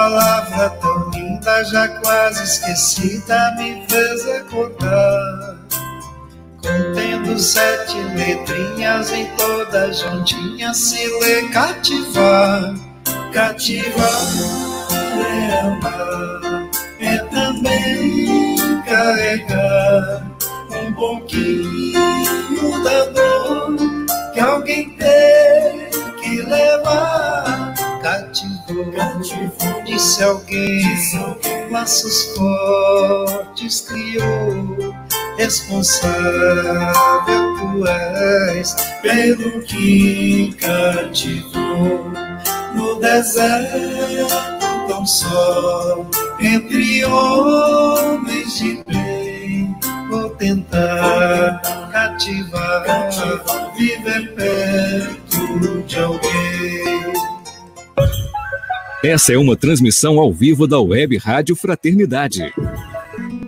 palavra tão linda, já quase esquecida, me fez acordar. Contendo sete letrinhas em toda juntinha, se lê cativar. Cativar é amar, é também carregar um pouquinho da dor que alguém tem que levar. Cativou, cativou disse alguém, alguém, laços fortes criou. Responsável tu és pelo que cativou no deserto tão só entre homens de bem vou tentar cativar, viver perto de alguém. Essa é uma transmissão ao vivo da Web Rádio Fraternidade.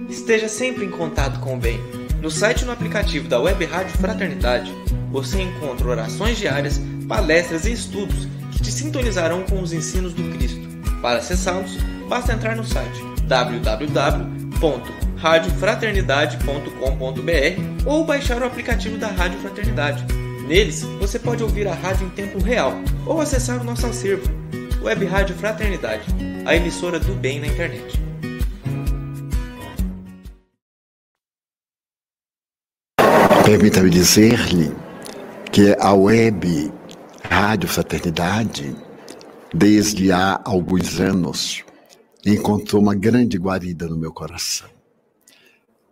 Esteja sempre em contato com o bem. No site e no aplicativo da Web Rádio Fraternidade, você encontra orações diárias, palestras e estudos que te sintonizarão com os ensinos do Cristo. Para acessá-los, basta entrar no site www.radiofraternidade.com.br ou baixar o aplicativo da Rádio Fraternidade. Neles, você pode ouvir a rádio em tempo real ou acessar o nosso acervo, Web Rádio Fraternidade, a emissora do bem na internet. Permita-me dizer-lhe que a Web Rádio Fraternidade, desde há alguns anos, encontrou uma grande guarida no meu coração.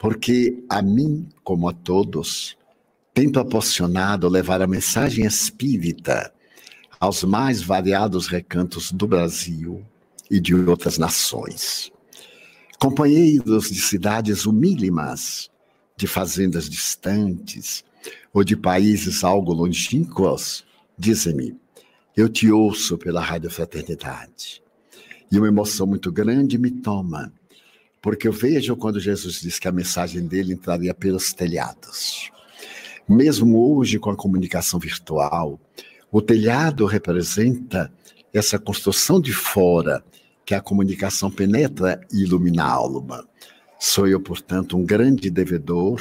Porque a mim, como a todos, tem proporcionado levar a mensagem espírita aos mais variados recantos do Brasil e de outras nações. Companheiros de cidades humílimas, de fazendas distantes ou de países algo longínquos, dizem-me: Eu te ouço pela Rádio Fraternidade. E uma emoção muito grande me toma, porque eu vejo quando Jesus disse que a mensagem dele entraria pelos telhados. Mesmo hoje, com a comunicação virtual, o telhado representa essa construção de fora que a comunicação penetra e ilumina a alma. Sou eu, portanto, um grande devedor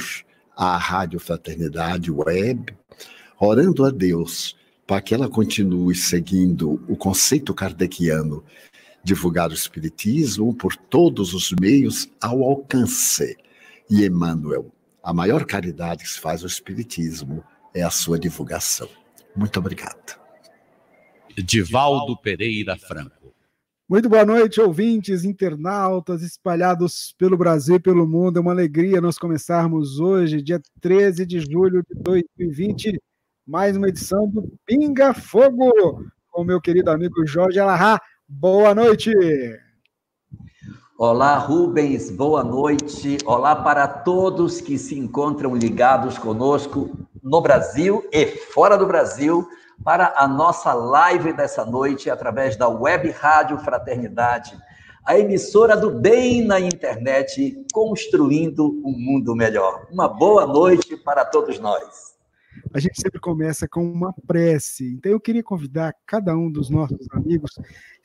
à Rádio Fraternidade Web, orando a Deus para que ela continue seguindo o conceito kardeciano, divulgar o Espiritismo por todos os meios ao alcance. E Emmanuel, a maior caridade que se faz ao Espiritismo é a sua divulgação. Muito obrigado. Divaldo Pereira Franco. Muito boa noite, ouvintes, internautas espalhados pelo Brasil e pelo mundo. É uma alegria nós começarmos hoje, dia 13 de julho de 2020, mais uma edição do Pinga Fogo, com o meu querido amigo Jorge Alahá. Boa noite! Olá, Rubens, boa noite. Olá para todos que se encontram ligados conosco no Brasil e fora do Brasil para a nossa live dessa noite através da Web Rádio Fraternidade, a emissora do bem na internet, construindo um mundo melhor. Uma boa noite para todos nós. A gente sempre começa com uma prece. Então eu queria convidar cada um dos nossos amigos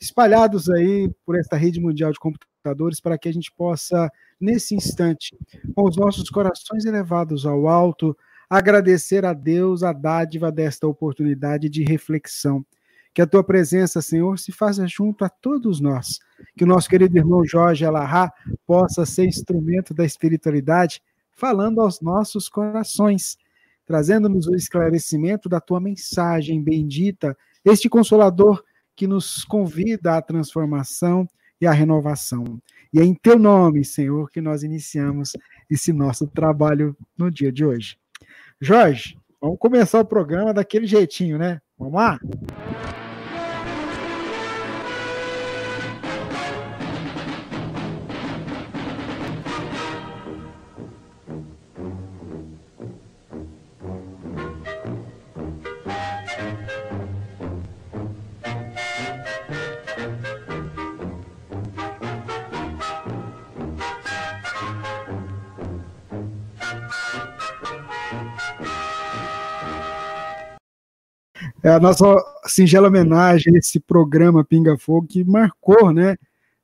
espalhados aí por esta rede mundial de computadores para que a gente possa nesse instante, com os nossos corações elevados ao alto, agradecer a Deus a dádiva desta oportunidade de reflexão. Que a tua presença, Senhor, se faça junto a todos nós. Que o nosso querido irmão Jorge Alahá possa ser instrumento da espiritualidade, falando aos nossos corações, trazendo-nos o esclarecimento da tua mensagem bendita, este consolador que nos convida à transformação e à renovação. E é em teu nome, Senhor, que nós iniciamos esse nosso trabalho no dia de hoje. Jorge, vamos começar o programa daquele jeitinho, né? Vamos lá? É a nossa singela homenagem a esse programa Pinga Fogo que marcou, né,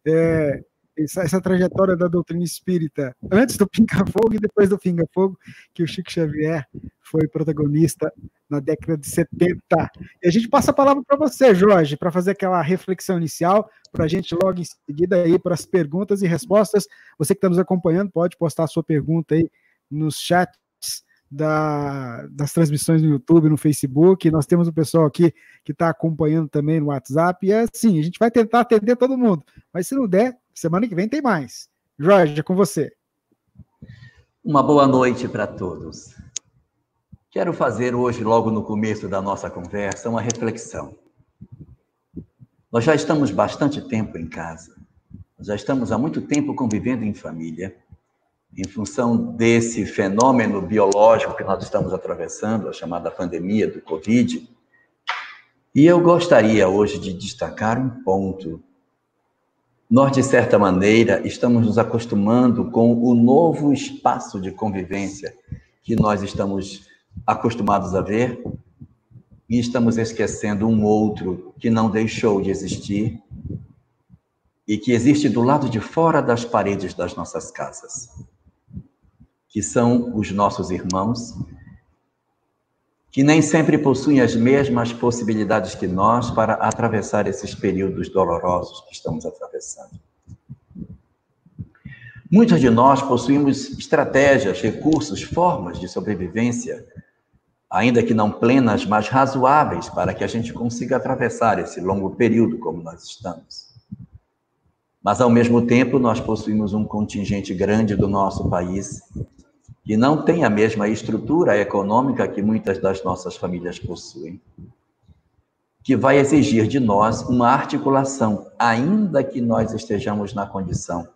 é, essa, essa, trajetória da doutrina espírita antes do Pinga Fogo e depois do Pinga Fogo, que o Chico Xavier foi protagonista na década de 70. E a gente passa a palavra para você, Jorge, para fazer aquela reflexão inicial, para a gente logo em seguida aí para as perguntas e respostas. Você que está nos acompanhando pode postar a sua pergunta aí nos chats da, das transmissões no YouTube, no Facebook. Nós temos o pessoal aqui que está acompanhando também no WhatsApp. E é assim, a gente vai tentar atender todo mundo. Mas se não der, semana que vem tem mais. Jorge, é com você. Uma boa noite para todos. Quero fazer hoje, logo no começo da nossa conversa, uma reflexão. Nós já estamos bastante tempo em casa, já estamos há muito tempo convivendo em família, em função desse fenômeno biológico que nós estamos atravessando, a chamada pandemia do Covid. E eu gostaria hoje de destacar um ponto. Nós, de certa maneira, estamos nos acostumando com o novo espaço de convivência que nós estamos acostumados a ver e estamos esquecendo um outro que não deixou de existir e que existe do lado de fora das paredes das nossas casas que são os nossos irmãos, que nem sempre possuem as mesmas possibilidades que nós para atravessar esses períodos dolorosos que estamos atravessando. Muitos de nós possuímos estratégias, recursos, formas de sobrevivência, ainda que não plenas, mas razoáveis, para que a gente consiga atravessar esse longo período como nós estamos. Mas, ao mesmo tempo, nós possuímos um contingente grande do nosso país que não tem a mesma estrutura econômica que muitas das nossas famílias possuem, que vai exigir de nós uma articulação, ainda que nós estejamos na condição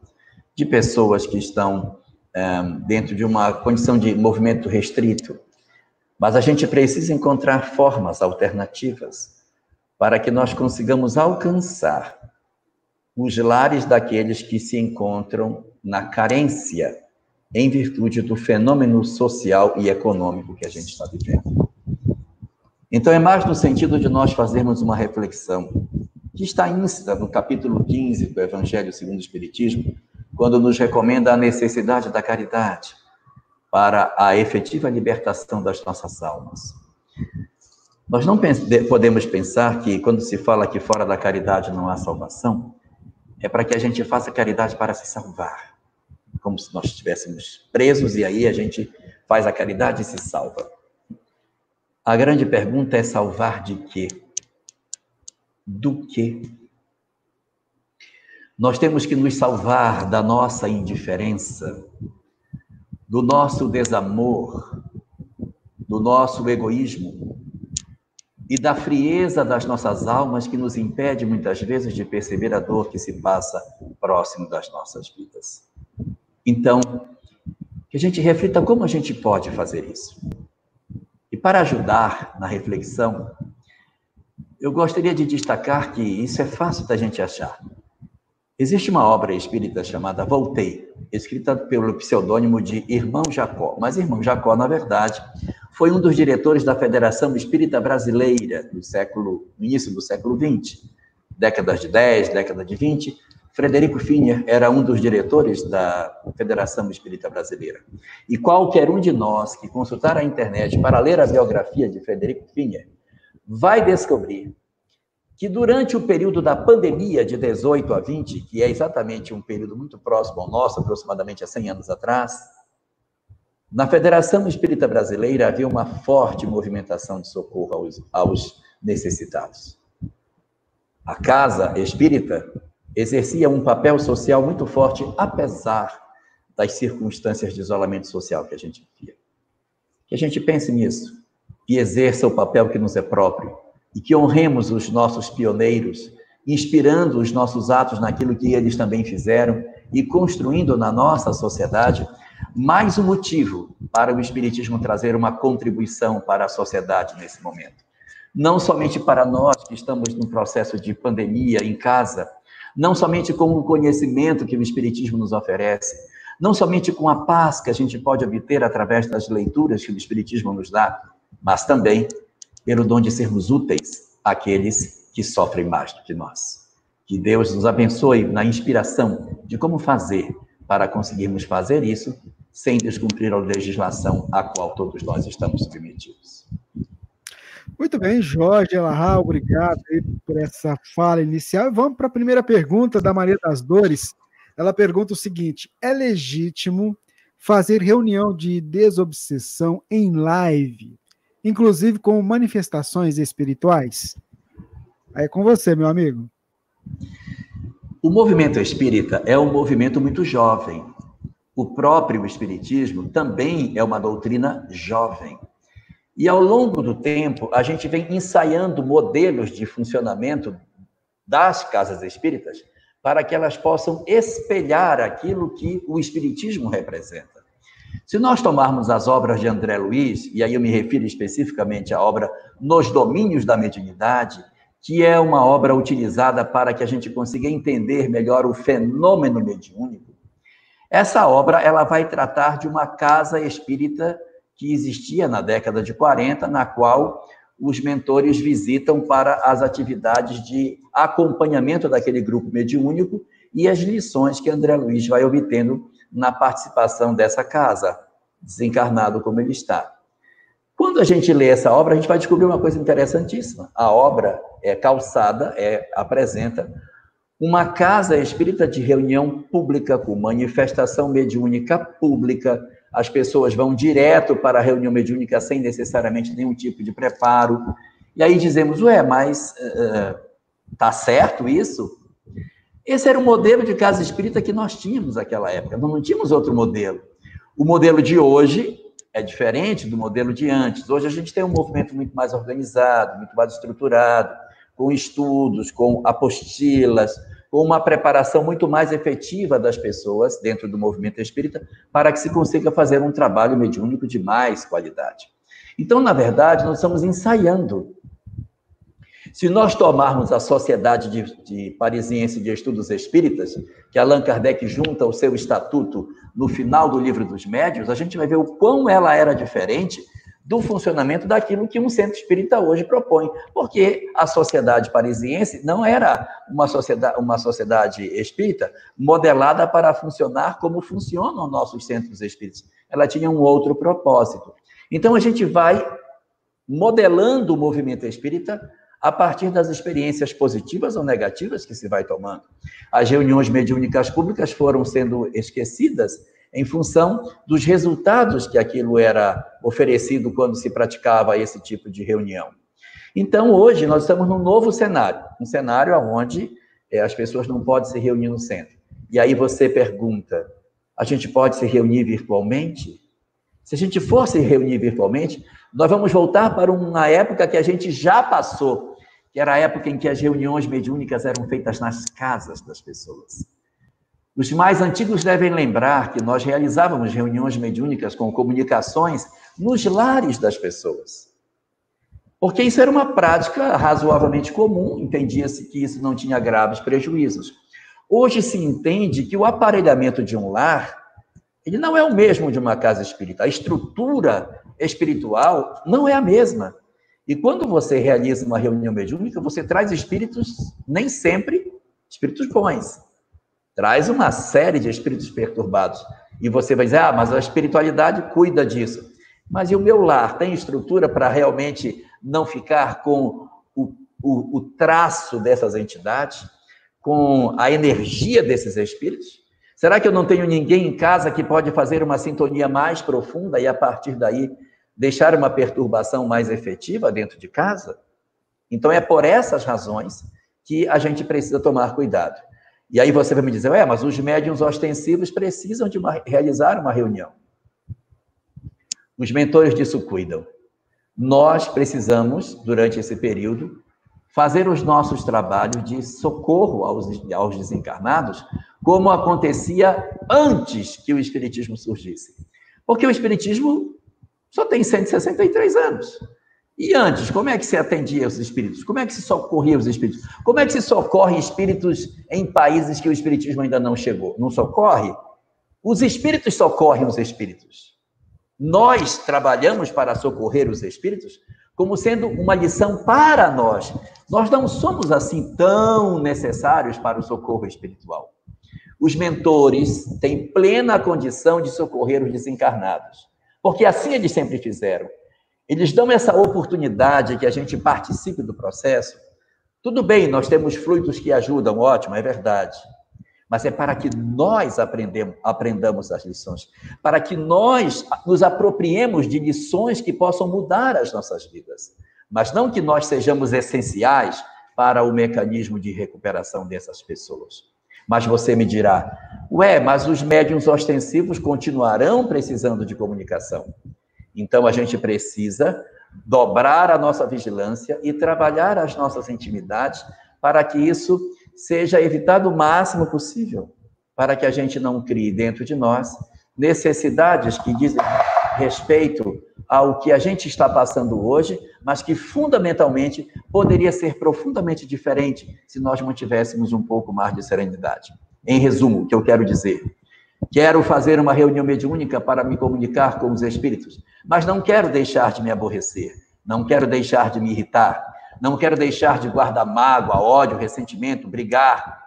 de pessoas que estão é, dentro de uma condição de movimento restrito, mas a gente precisa encontrar formas alternativas para que nós consigamos alcançar os lares daqueles que se encontram na carência em virtude do fenômeno social e econômico que a gente está vivendo. Então, é mais no sentido de nós fazermos uma reflexão, que está íncita no capítulo 15 do Evangelho segundo o Espiritismo, quando nos recomenda a necessidade da caridade para a efetiva libertação das nossas almas. Nós não podemos pensar que, quando se fala que fora da caridade não há salvação, é para que a gente faça caridade para se salvar como se nós estivéssemos presos e aí a gente faz a caridade e se salva. A grande pergunta é salvar de quê? Do quê? Nós temos que nos salvar da nossa indiferença, do nosso desamor, do nosso egoísmo e da frieza das nossas almas que nos impede muitas vezes de perceber a dor que se passa próximo das nossas vidas. Então, que a gente reflita como a gente pode fazer isso. E para ajudar na reflexão, eu gostaria de destacar que isso é fácil da gente achar. Existe uma obra espírita chamada Voltei, escrita pelo pseudônimo de Irmão Jacó. Mas Irmão Jacó, na verdade, foi um dos diretores da Federação Espírita Brasileira do século, no início do século XX, décadas de 10, década de 20, Frederico Finner era um dos diretores da Federação Espírita Brasileira. E qualquer um de nós que consultar a internet para ler a biografia de Frederico Finner vai descobrir que durante o período da pandemia de 18 a 20, que é exatamente um período muito próximo ao nosso, aproximadamente há 100 anos atrás, na Federação Espírita Brasileira havia uma forte movimentação de socorro aos, aos necessitados. A Casa Espírita exercia um papel social muito forte, apesar das circunstâncias de isolamento social que a gente vivia. Que a gente pense nisso e exerça o papel que nos é próprio e que honremos os nossos pioneiros, inspirando os nossos atos naquilo que eles também fizeram e construindo na nossa sociedade mais um motivo para o Espiritismo trazer uma contribuição para a sociedade nesse momento. Não somente para nós que estamos num processo de pandemia em casa, não somente com o conhecimento que o Espiritismo nos oferece, não somente com a paz que a gente pode obter através das leituras que o Espiritismo nos dá, mas também pelo dom de sermos úteis àqueles que sofrem mais do que nós. Que Deus nos abençoe na inspiração de como fazer para conseguirmos fazer isso sem descumprir a legislação a qual todos nós estamos submetidos. Muito bem, Jorge Elahá, obrigado por essa fala inicial. Vamos para a primeira pergunta da Maria das Dores. Ela pergunta o seguinte: é legítimo fazer reunião de desobsessão em live, inclusive com manifestações espirituais? É com você, meu amigo. O movimento espírita é um movimento muito jovem. O próprio espiritismo também é uma doutrina jovem. E ao longo do tempo, a gente vem ensaiando modelos de funcionamento das casas espíritas para que elas possam espelhar aquilo que o espiritismo representa. Se nós tomarmos as obras de André Luiz, e aí eu me refiro especificamente à obra Nos Domínios da Mediunidade, que é uma obra utilizada para que a gente consiga entender melhor o fenômeno mediúnico, essa obra ela vai tratar de uma casa espírita que existia na década de 40, na qual os mentores visitam para as atividades de acompanhamento daquele grupo mediúnico e as lições que André Luiz vai obtendo na participação dessa casa, desencarnado como ele está. Quando a gente lê essa obra, a gente vai descobrir uma coisa interessantíssima. A obra é calçada, é, apresenta uma casa espírita de reunião pública, com manifestação mediúnica pública, as pessoas vão direto para a reunião mediúnica sem necessariamente nenhum tipo de preparo. E aí dizemos, ué, mas uh, tá certo isso? Esse era o modelo de casa espírita que nós tínhamos naquela época, nós não tínhamos outro modelo. O modelo de hoje é diferente do modelo de antes. Hoje a gente tem um movimento muito mais organizado, muito mais estruturado, com estudos, com apostilas, com uma preparação muito mais efetiva das pessoas dentro do movimento espírita, para que se consiga fazer um trabalho mediúnico de mais qualidade. Então, na verdade, nós estamos ensaiando. Se nós tomarmos a Sociedade de, de Parisiense de Estudos Espíritas, que Allan Kardec junta ao seu estatuto no final do Livro dos Médios, a gente vai ver o quão ela era diferente do funcionamento daquilo que um centro espírita hoje propõe. Porque a sociedade parisiense não era uma sociedade, uma sociedade espírita modelada para funcionar como funcionam nossos centros espíritas. Ela tinha um outro propósito. Então a gente vai modelando o movimento espírita a partir das experiências positivas ou negativas que se vai tomando. As reuniões mediúnicas públicas foram sendo esquecidas em função dos resultados que aquilo era oferecido quando se praticava esse tipo de reunião. Então, hoje, nós estamos num novo cenário, um cenário onde é, as pessoas não podem se reunir no centro. E aí você pergunta: a gente pode se reunir virtualmente? Se a gente for se reunir virtualmente, nós vamos voltar para uma época que a gente já passou, que era a época em que as reuniões mediúnicas eram feitas nas casas das pessoas. Os mais antigos devem lembrar que nós realizávamos reuniões mediúnicas com comunicações nos lares das pessoas. Porque isso era uma prática razoavelmente comum, entendia-se que isso não tinha graves prejuízos. Hoje se entende que o aparelhamento de um lar, ele não é o mesmo de uma casa espírita. A estrutura espiritual não é a mesma. E quando você realiza uma reunião mediúnica, você traz espíritos, nem sempre espíritos bons traz uma série de espíritos perturbados. E você vai dizer, ah, mas a espiritualidade cuida disso. Mas e o meu lar tem estrutura para realmente não ficar com o, o, o traço dessas entidades, com a energia desses espíritos? Será que eu não tenho ninguém em casa que pode fazer uma sintonia mais profunda e, a partir daí, deixar uma perturbação mais efetiva dentro de casa? Então, é por essas razões que a gente precisa tomar cuidado. E aí você vai me dizer, é, mas os médiums ostensivos precisam de uma, realizar uma reunião. Os mentores disso cuidam. Nós precisamos, durante esse período, fazer os nossos trabalhos de socorro aos, aos desencarnados, como acontecia antes que o Espiritismo surgisse. Porque o Espiritismo só tem 163 anos. E antes, como é que se atendia os espíritos? Como é que se socorria os espíritos? Como é que se socorre espíritos em países que o espiritismo ainda não chegou? Não socorre? Os espíritos socorrem os espíritos. Nós trabalhamos para socorrer os espíritos como sendo uma lição para nós, Nós não somos assim tão necessários para o socorro espiritual. Os mentores têm plena condição de socorrer os desencarnados, porque assim eles sempre fizeram. Eles dão essa oportunidade que a gente participe do processo. Tudo bem, nós temos fluidos que ajudam, ótimo, é verdade. Mas é para que nós aprendamos as lições, para que nós nos apropriemos de lições que possam mudar as nossas vidas. Mas não que nós sejamos essenciais para o mecanismo de recuperação dessas pessoas. Mas você me dirá, ué, mas os médiums ostensivos continuarão precisando de comunicação. Então a gente precisa dobrar a nossa vigilância e trabalhar as nossas intimidades para que isso seja evitado o máximo possível, para que a gente não crie dentro de nós necessidades que dizem respeito ao que a gente está passando hoje, mas que fundamentalmente poderia ser profundamente diferente se nós mantivéssemos um pouco mais de serenidade. Em resumo, o que eu quero dizer, quero fazer uma reunião mediúnica para me comunicar com os espíritos, mas não quero deixar de me aborrecer, não quero deixar de me irritar, não quero deixar de guardar mágoa, ódio, ressentimento, brigar.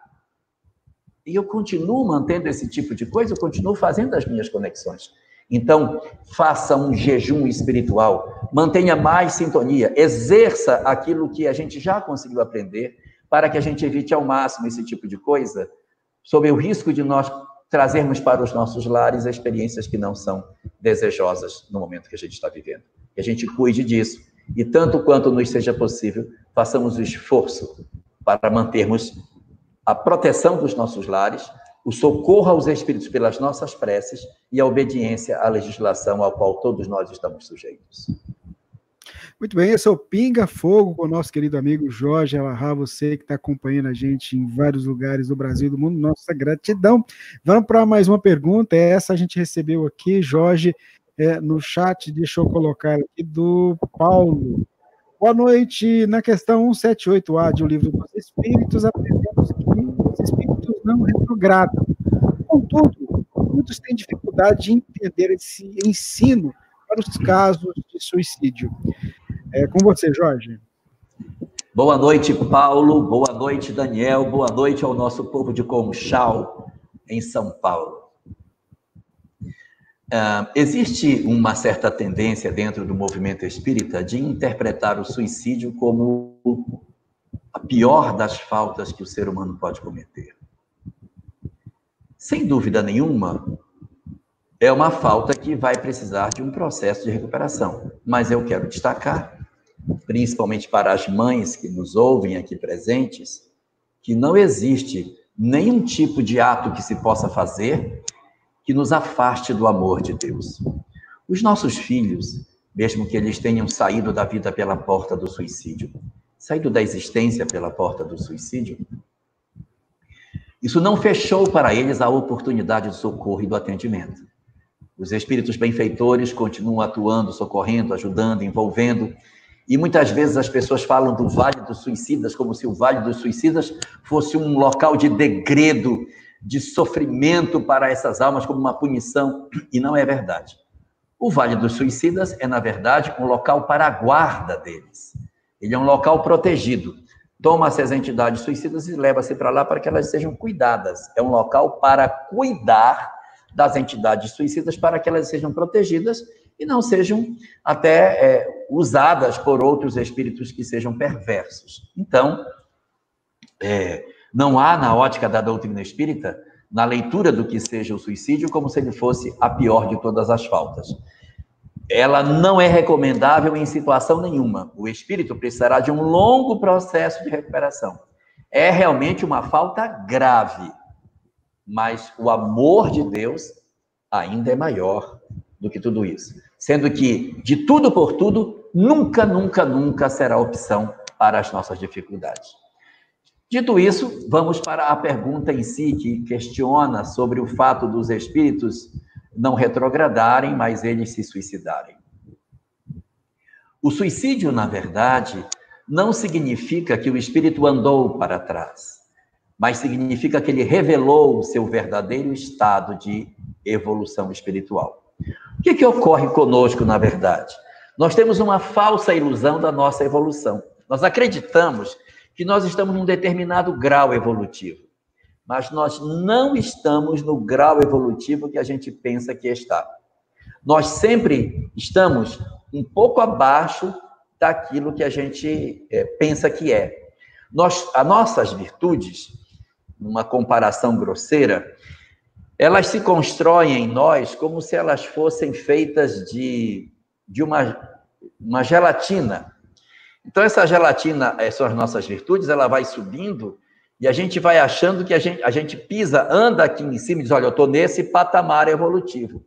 E eu continuo mantendo esse tipo de coisa, eu continuo fazendo as minhas conexões. Então, faça um jejum espiritual, mantenha mais sintonia, exerça aquilo que a gente já conseguiu aprender, para que a gente evite ao máximo esse tipo de coisa, sob o risco de nós trazermos para os nossos lares experiências que não são desejosas no momento que a gente está vivendo. Que a gente cuide disso e, tanto quanto nos seja possível, façamos o esforço para mantermos a proteção dos nossos lares, o socorro aos espíritos pelas nossas preces e a obediência à legislação ao qual todos nós estamos sujeitos. Muito bem, esse é o Pinga Fogo com o nosso querido amigo Jorge Alahá, você que está acompanhando a gente em vários lugares do Brasil e do mundo, nossa gratidão. Vamos para mais uma pergunta, essa a gente recebeu aqui, Jorge, é, no chat, deixa eu colocar aqui, do Paulo. Boa noite. Na questão 178A de O Livro dos Espíritos, aprendemos que não retrogradam. Contudo, muitos têm dificuldade de entender esse ensino para os casos de suicídio. É com você, Jorge. Boa noite, Paulo. Boa noite, Daniel. Boa noite ao nosso povo de Conchal, em São Paulo. Uh, existe uma certa tendência dentro do movimento espírita de interpretar o suicídio como a pior das faltas que o ser humano pode cometer. Sem dúvida nenhuma, é uma falta que vai precisar de um processo de recuperação. Mas eu quero destacar, principalmente para as mães que nos ouvem aqui presentes, que não existe nenhum tipo de ato que se possa fazer que nos afaste do amor de Deus. Os nossos filhos, mesmo que eles tenham saído da vida pela porta do suicídio, saído da existência pela porta do suicídio, isso não fechou para eles a oportunidade de socorro e do atendimento. Os espíritos benfeitores continuam atuando, socorrendo, ajudando, envolvendo. E muitas vezes as pessoas falam do Vale dos Suicidas como se o Vale dos Suicidas fosse um local de degredo, de sofrimento para essas almas como uma punição, e não é verdade. O Vale dos Suicidas é, na verdade, um local para a guarda deles. Ele é um local protegido. Toma-se as entidades suicidas e leva-se para lá para que elas sejam cuidadas. É um local para cuidar das entidades suicidas para que elas sejam protegidas e não sejam até é, usadas por outros espíritos que sejam perversos. Então, é, não há, na ótica da doutrina espírita, na leitura do que seja o suicídio, como se ele fosse a pior de todas as faltas. Ela não é recomendável em situação nenhuma. O espírito precisará de um longo processo de recuperação. É realmente uma falta grave, mas o amor de Deus ainda é maior do que tudo isso. Sendo que, de tudo por tudo, nunca, nunca, nunca será opção para as nossas dificuldades. Dito isso, vamos para a pergunta em si, que questiona sobre o fato dos espíritos não retrogradarem, mas eles se suicidarem. O suicídio, na verdade, não significa que o espírito andou para trás, mas significa que ele revelou o seu verdadeiro estado de evolução espiritual. O que, que ocorre conosco, na verdade? Nós temos uma falsa ilusão da nossa evolução. Nós acreditamos que nós estamos num determinado grau evolutivo, mas nós não estamos no grau evolutivo que a gente pensa que está. Nós sempre estamos um pouco abaixo daquilo que a gente é, pensa que é. Nós, as nossas virtudes, numa comparação grosseira, elas se constroem em nós como se elas fossem feitas de, de uma, uma gelatina. Então, essa gelatina eh, são as nossas virtudes, ela vai subindo e a gente vai achando que a gente, a gente pisa, anda aqui em cima e diz: olha, eu estou nesse patamar evolutivo.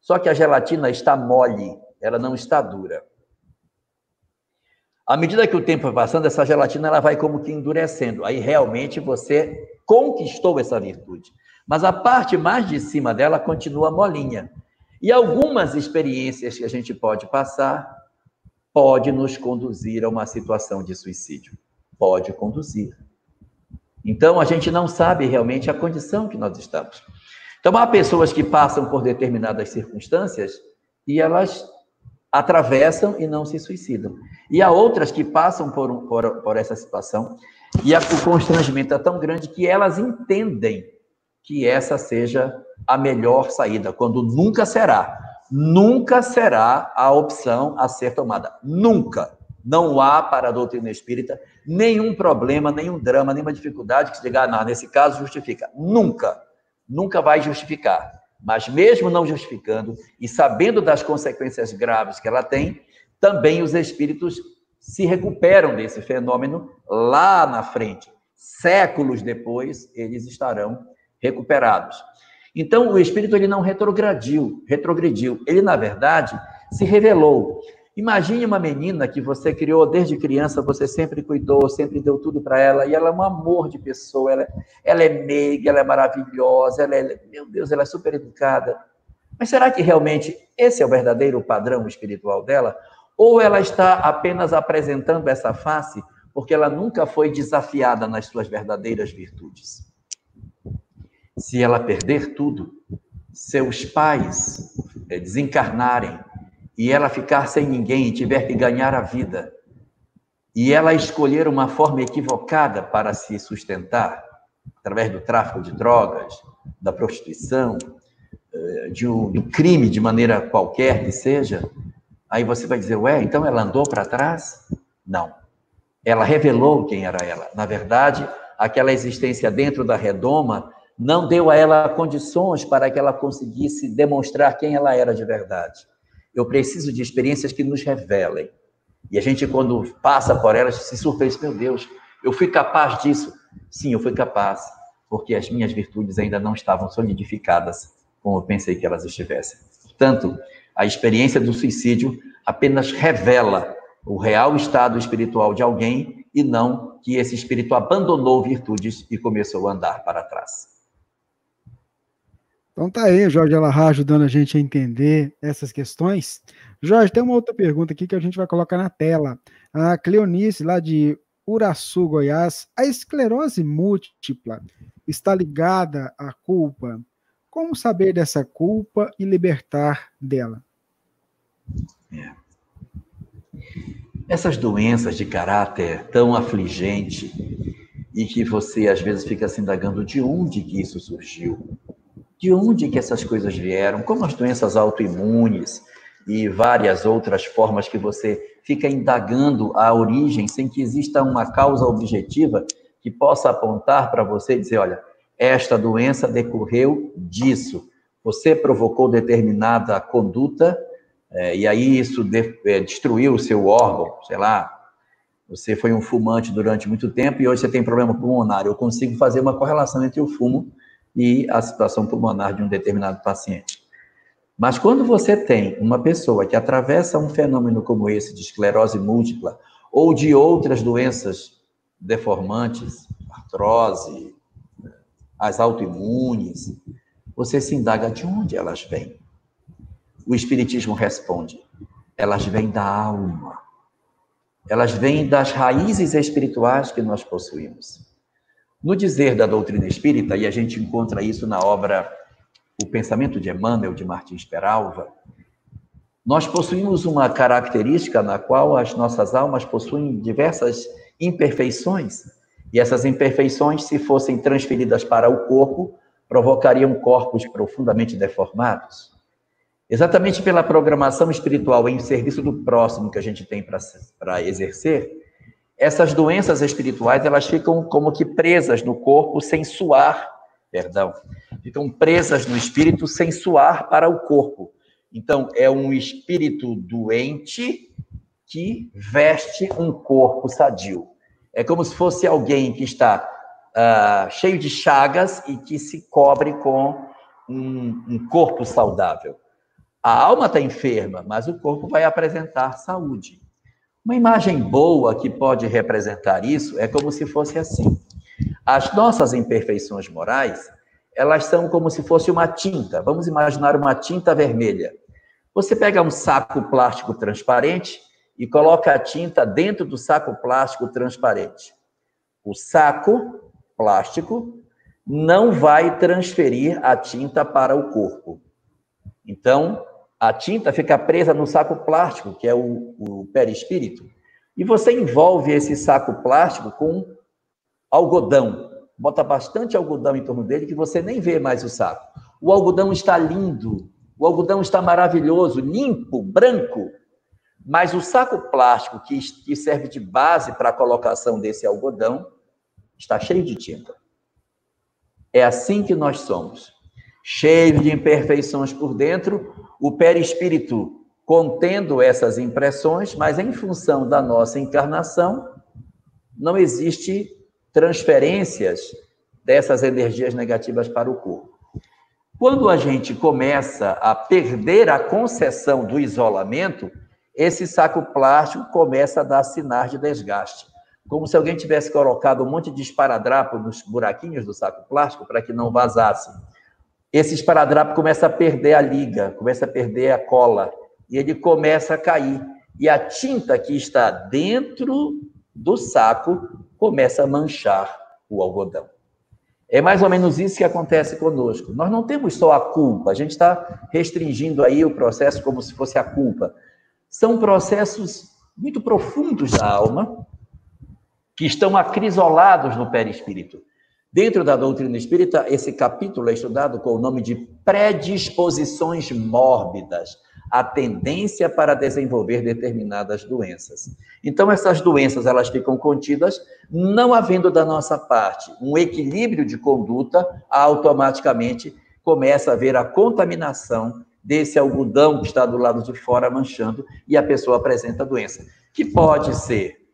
Só que a gelatina está mole, ela não está dura. À medida que o tempo vai passando, essa gelatina ela vai como que endurecendo. Aí realmente você conquistou essa virtude. Mas a parte mais de cima dela continua molinha. E algumas experiências que a gente pode passar pode nos conduzir a uma situação de suicídio. Pode conduzir. Então a gente não sabe realmente a condição que nós estamos. Então há pessoas que passam por determinadas circunstâncias e elas atravessam e não se suicidam. E há outras que passam por, por, por essa situação e a, o constrangimento é tão grande que elas entendem que essa seja a melhor saída, quando nunca será. Nunca será a opção a ser tomada. Nunca. Não há para a doutrina espírita nenhum problema, nenhum drama, nenhuma dificuldade que se diga, ah, não, nesse caso justifica. Nunca. Nunca vai justificar. Mas mesmo não justificando e sabendo das consequências graves que ela tem, também os espíritos se recuperam desse fenômeno lá na frente. Séculos depois, eles estarão recuperados. Então, o espírito ele não retrogradiu, retrogrediu. Ele, na verdade, se revelou. Imagine uma menina que você criou desde criança, você sempre cuidou, sempre deu tudo para ela, e ela é um amor de pessoa, ela, ela é meiga, ela é maravilhosa, ela é, meu Deus, ela é super educada. Mas será que realmente esse é o verdadeiro padrão espiritual dela? Ou ela está apenas apresentando essa face porque ela nunca foi desafiada nas suas verdadeiras virtudes? Se ela perder tudo, seus pais eh, desencarnarem, e ela ficar sem ninguém e tiver que ganhar a vida, e ela escolher uma forma equivocada para se sustentar, através do tráfico de drogas, da prostituição, eh, de um crime de maneira qualquer que seja, aí você vai dizer, ué, então ela andou para trás? Não. Ela revelou quem era ela. Na verdade, aquela existência dentro da redoma não deu a ela condições para que ela conseguisse demonstrar quem ela era de verdade. Eu preciso de experiências que nos revelem. E a gente, quando passa por elas, se surpreende. Meu Deus, eu fui capaz disso. Sim, eu fui capaz, porque as minhas virtudes ainda não estavam solidificadas como eu pensei que elas estivessem. Portanto, a experiência do suicídio apenas revela o real estado espiritual de alguém e não que esse espírito abandonou virtudes e começou a andar para trás. Então tá aí, Jorge Alahá ajudando a gente a entender essas questões. Jorge, tem uma outra pergunta aqui que a gente vai colocar na tela. A Cleonice, lá de Uraçu, Goiás, a esclerose múltipla está ligada à culpa? Como saber dessa culpa e libertar dela? É. Essas doenças de caráter tão afligente e que você às vezes fica se indagando de onde que isso surgiu, de onde que essas coisas vieram, como as doenças autoimunes e várias outras formas que você fica indagando a origem sem que exista uma causa objetiva que possa apontar para você e dizer, olha, esta doença decorreu disso. Você provocou determinada conduta é, e aí isso de, é, destruiu o seu órgão, sei lá. Você foi um fumante durante muito tempo e hoje você tem problema pulmonar. Eu consigo fazer uma correlação entre o fumo e a situação pulmonar de um determinado paciente. Mas quando você tem uma pessoa que atravessa um fenômeno como esse de esclerose múltipla ou de outras doenças deformantes, artrose, as autoimunes, você se indaga de onde elas vêm. O Espiritismo responde: elas vêm da alma. Elas vêm das raízes espirituais que nós possuímos. No dizer da doutrina espírita, e a gente encontra isso na obra O Pensamento de Emmanuel, de Martins Peralva, Nós possuímos uma característica na qual as nossas almas possuem diversas imperfeições, e essas imperfeições, se fossem transferidas para o corpo, provocariam corpos profundamente deformados. Exatamente pela programação espiritual em serviço do próximo que a gente tem para exercer, essas doenças espirituais elas ficam como que presas no corpo sem suar, perdão, ficam presas no espírito sem suar para o corpo. Então é um espírito doente que veste um corpo sadio. É como se fosse alguém que está uh, cheio de chagas e que se cobre com um, um corpo saudável. A alma está enferma, mas o corpo vai apresentar saúde. Uma imagem boa que pode representar isso é como se fosse assim. As nossas imperfeições morais, elas são como se fosse uma tinta. Vamos imaginar uma tinta vermelha. Você pega um saco plástico transparente e coloca a tinta dentro do saco plástico transparente. O saco plástico não vai transferir a tinta para o corpo. Então, a tinta fica presa no saco plástico, que é o, o perispírito, e você envolve esse saco plástico com algodão. Bota bastante algodão em torno dele que você nem vê mais o saco. O algodão está lindo, o algodão está maravilhoso, limpo, branco, mas o saco plástico que, que serve de base para a colocação desse algodão está cheio de tinta. É assim que nós somos, cheio de imperfeições por dentro, o perispírito contendo essas impressões, mas em função da nossa encarnação, não existe transferências dessas energias negativas para o corpo. Quando a gente começa a perder a concessão do isolamento, esse saco plástico começa a dar sinais de desgaste. Como se alguém tivesse colocado um monte de esparadrapo nos buraquinhos do saco plástico para que não vazasse esse esparadrapo começa a perder a liga, começa a perder a cola, e ele começa a cair. E a tinta que está dentro do saco começa a manchar o algodão. É mais ou menos isso que acontece conosco. Nós não temos só a culpa, a gente está restringindo aí o processo como se fosse a culpa. São processos muito profundos da alma que estão acrisolados no perispírito. Dentro da doutrina espírita, esse capítulo é estudado com o nome de predisposições mórbidas, a tendência para desenvolver determinadas doenças. Então essas doenças elas ficam contidas, não havendo da nossa parte um equilíbrio de conduta, automaticamente começa a haver a contaminação desse algodão que está do lado de fora manchando e a pessoa apresenta a doença, que pode ser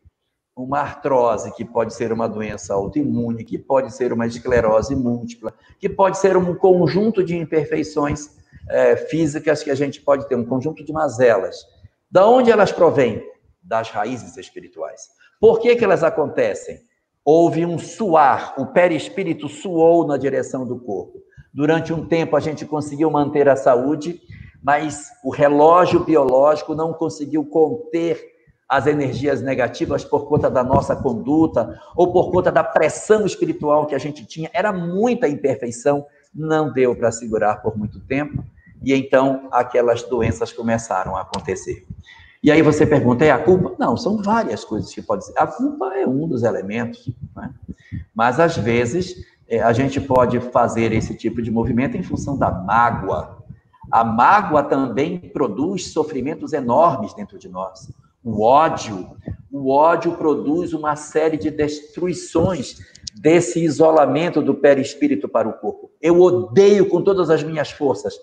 uma artrose, que pode ser uma doença autoimune, que pode ser uma esclerose múltipla, que pode ser um conjunto de imperfeições é, físicas que a gente pode ter, um conjunto de mazelas. Da onde elas provêm? Das raízes espirituais. Por que, que elas acontecem? Houve um suar, o perispírito suou na direção do corpo. Durante um tempo a gente conseguiu manter a saúde, mas o relógio biológico não conseguiu conter as energias negativas por conta da nossa conduta ou por conta da pressão espiritual que a gente tinha. Era muita imperfeição, não deu para segurar por muito tempo e então aquelas doenças começaram a acontecer. E aí você pergunta, é a culpa? Não, são várias coisas que pode ser. A culpa é um dos elementos, né? mas às vezes é, a gente pode fazer esse tipo de movimento em função da mágoa. A mágoa também produz sofrimentos enormes dentro de nós o ódio. O ódio produz uma série de destruições desse isolamento do perispírito para o corpo. Eu odeio com todas as minhas forças.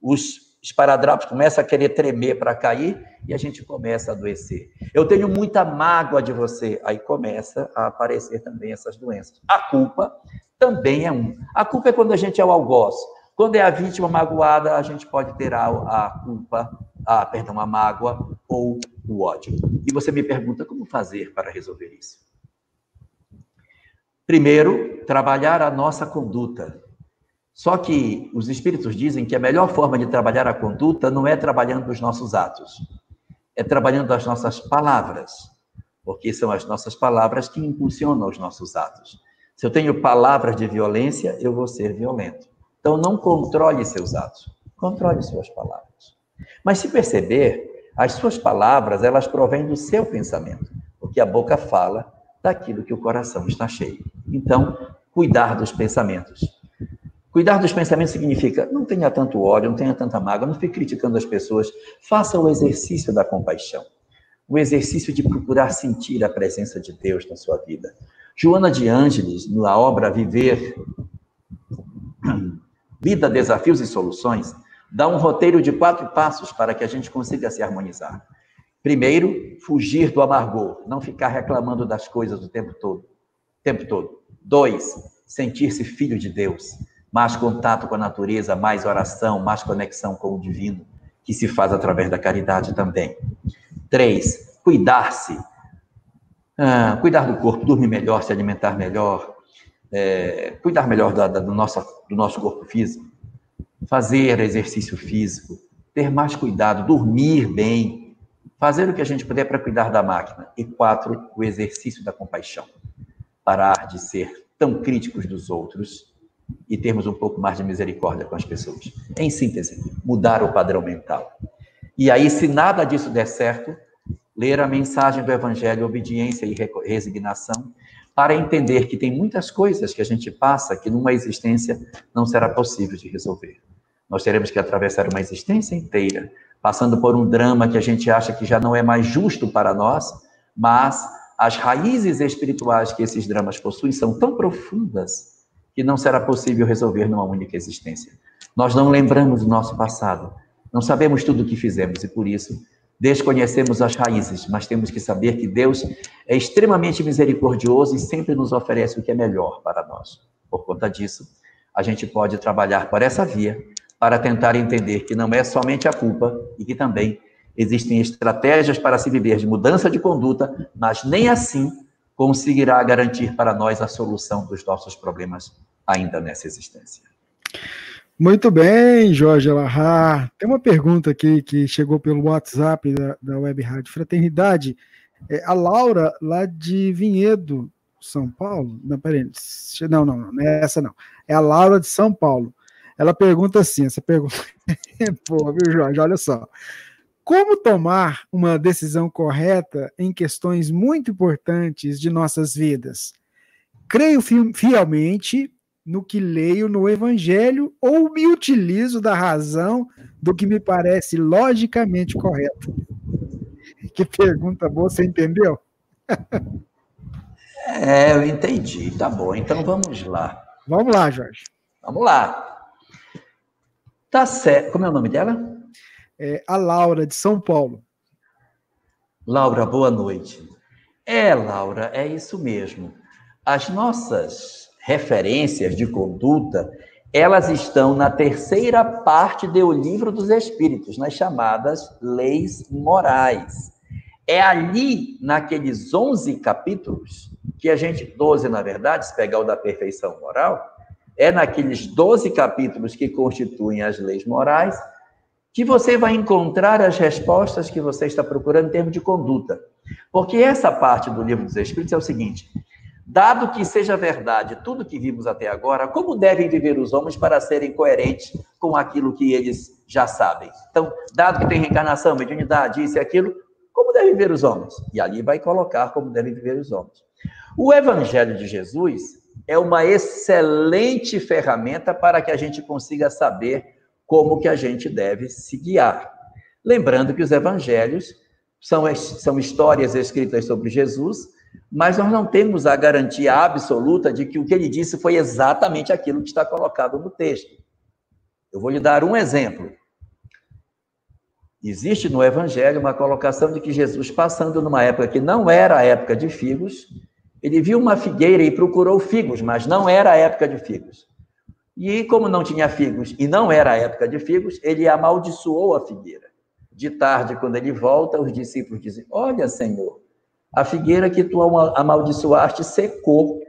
Os esparadrapos começam a querer tremer para cair e a gente começa a adoecer. Eu tenho muita mágoa de você. Aí começa a aparecer também essas doenças. A culpa também é um. A culpa é quando a gente é o algoz. Quando é a vítima magoada, a gente pode ter a, a culpa, a, perdão, a mágoa ou o ódio. E você me pergunta como fazer para resolver isso? Primeiro, trabalhar a nossa conduta. Só que os espíritos dizem que a melhor forma de trabalhar a conduta não é trabalhando os nossos atos, é trabalhando as nossas palavras, porque são as nossas palavras que impulsionam os nossos atos. Se eu tenho palavras de violência, eu vou ser violento. Então, não controle seus atos, controle suas palavras. Mas se perceber, as suas palavras, elas provêm do seu pensamento, porque a boca fala daquilo que o coração está cheio. Então, cuidar dos pensamentos. Cuidar dos pensamentos significa não tenha tanto ódio, não tenha tanta mágoa, não fique criticando as pessoas. Faça o exercício da compaixão. O exercício de procurar sentir a presença de Deus na sua vida. Joana de Ângeles, na obra Viver, Vida, Desafios e Soluções, dá um roteiro de quatro passos para que a gente consiga se harmonizar. Primeiro, fugir do amargor, não ficar reclamando das coisas o tempo todo. O tempo todo. Dois, sentir-se filho de Deus mais contato com a natureza, mais oração, mais conexão com o divino, que se faz através da caridade também. Três, cuidar-se. Ah, cuidar do corpo, dormir melhor, se alimentar melhor, é, cuidar melhor da, da, do, nosso, do nosso corpo físico, fazer exercício físico, ter mais cuidado, dormir bem, fazer o que a gente puder para cuidar da máquina. E quatro, o exercício da compaixão. Parar de ser tão críticos dos outros e termos um pouco mais de misericórdia com as pessoas. Em síntese, mudar o padrão mental. E aí, se nada disso der certo, ler a mensagem do Evangelho, obediência e resignação, para entender que tem muitas coisas que a gente passa que numa existência não será possível de resolver. Nós teremos que atravessar uma existência inteira, passando por um drama que a gente acha que já não é mais justo para nós, mas as raízes espirituais que esses dramas possuem são tão profundas que não será possível resolver numa única existência. Nós não lembramos do nosso passado, não sabemos tudo o que fizemos e por isso desconhecemos as raízes, mas temos que saber que Deus é extremamente misericordioso e sempre nos oferece o que é melhor para nós. Por conta disso, a gente pode trabalhar por essa via para tentar entender que não é somente a culpa e que também existem estratégias para se viver de mudança de conduta, mas nem assim conseguirá garantir para nós a solução dos nossos problemas ainda nessa existência. Muito bem, Jorge Alahá. Tem uma pergunta aqui que chegou pelo WhatsApp da, da Web Rádio Fraternidade. É, a Laura, lá de Vinhedo, São Paulo. Não, peraí. Não, não, não é essa não. É a Laura de São Paulo. Ela pergunta assim: essa pergunta. Pô, viu, Jorge? Olha só. Como tomar uma decisão correta em questões muito importantes de nossas vidas? Creio fielmente no que leio no Evangelho ou me utilizo da razão do que me parece logicamente correto? Que pergunta boa, você entendeu? É, eu entendi. Tá bom, então vamos lá. Vamos lá, Jorge. Vamos lá. Tá certo. Como é o nome dela? é, a Laura, de São Paulo. Laura, boa noite. É, Laura, é isso mesmo. As nossas referências de conduta, elas estão na terceira parte do livro dos Espíritos, nas chamadas leis morais. É ali, naqueles 11 capítulos, que a gente, 12 na verdade, se pegar o da perfeição moral, é naqueles 12 capítulos que constituem as leis morais, que você vai encontrar as respostas que você está procurando em termos de conduta. Porque essa parte do livro dos Espíritos é o seguinte: dado que seja verdade tudo que vimos até agora, como devem viver os homens para serem coerentes com aquilo que eles já sabem? Então, dado que tem reencarnação, mediunidade, isso e aquilo, como devem viver os homens? E ali vai colocar como devem viver os homens. O Evangelho de Jesus é uma excelente ferramenta para que a gente consiga saber como que a gente deve se guiar. Lembrando que os evangelhos são, são histórias escritas sobre Jesus, mas nós não temos a garantia absoluta de que o que ele disse foi exatamente aquilo que está colocado no texto. Eu vou lhe dar um exemplo. Existe no Evangelho uma colocação de que Jesus, passando numa época que não era a época de figos, ele viu uma figueira e procurou figos, mas não era a época de figos. E como não tinha figos e não era a época de figos, ele amaldiçoou a figueira. De tarde, quando ele volta, os discípulos dizem: Olha, Senhor, a figueira que tu amaldiçoaste secou.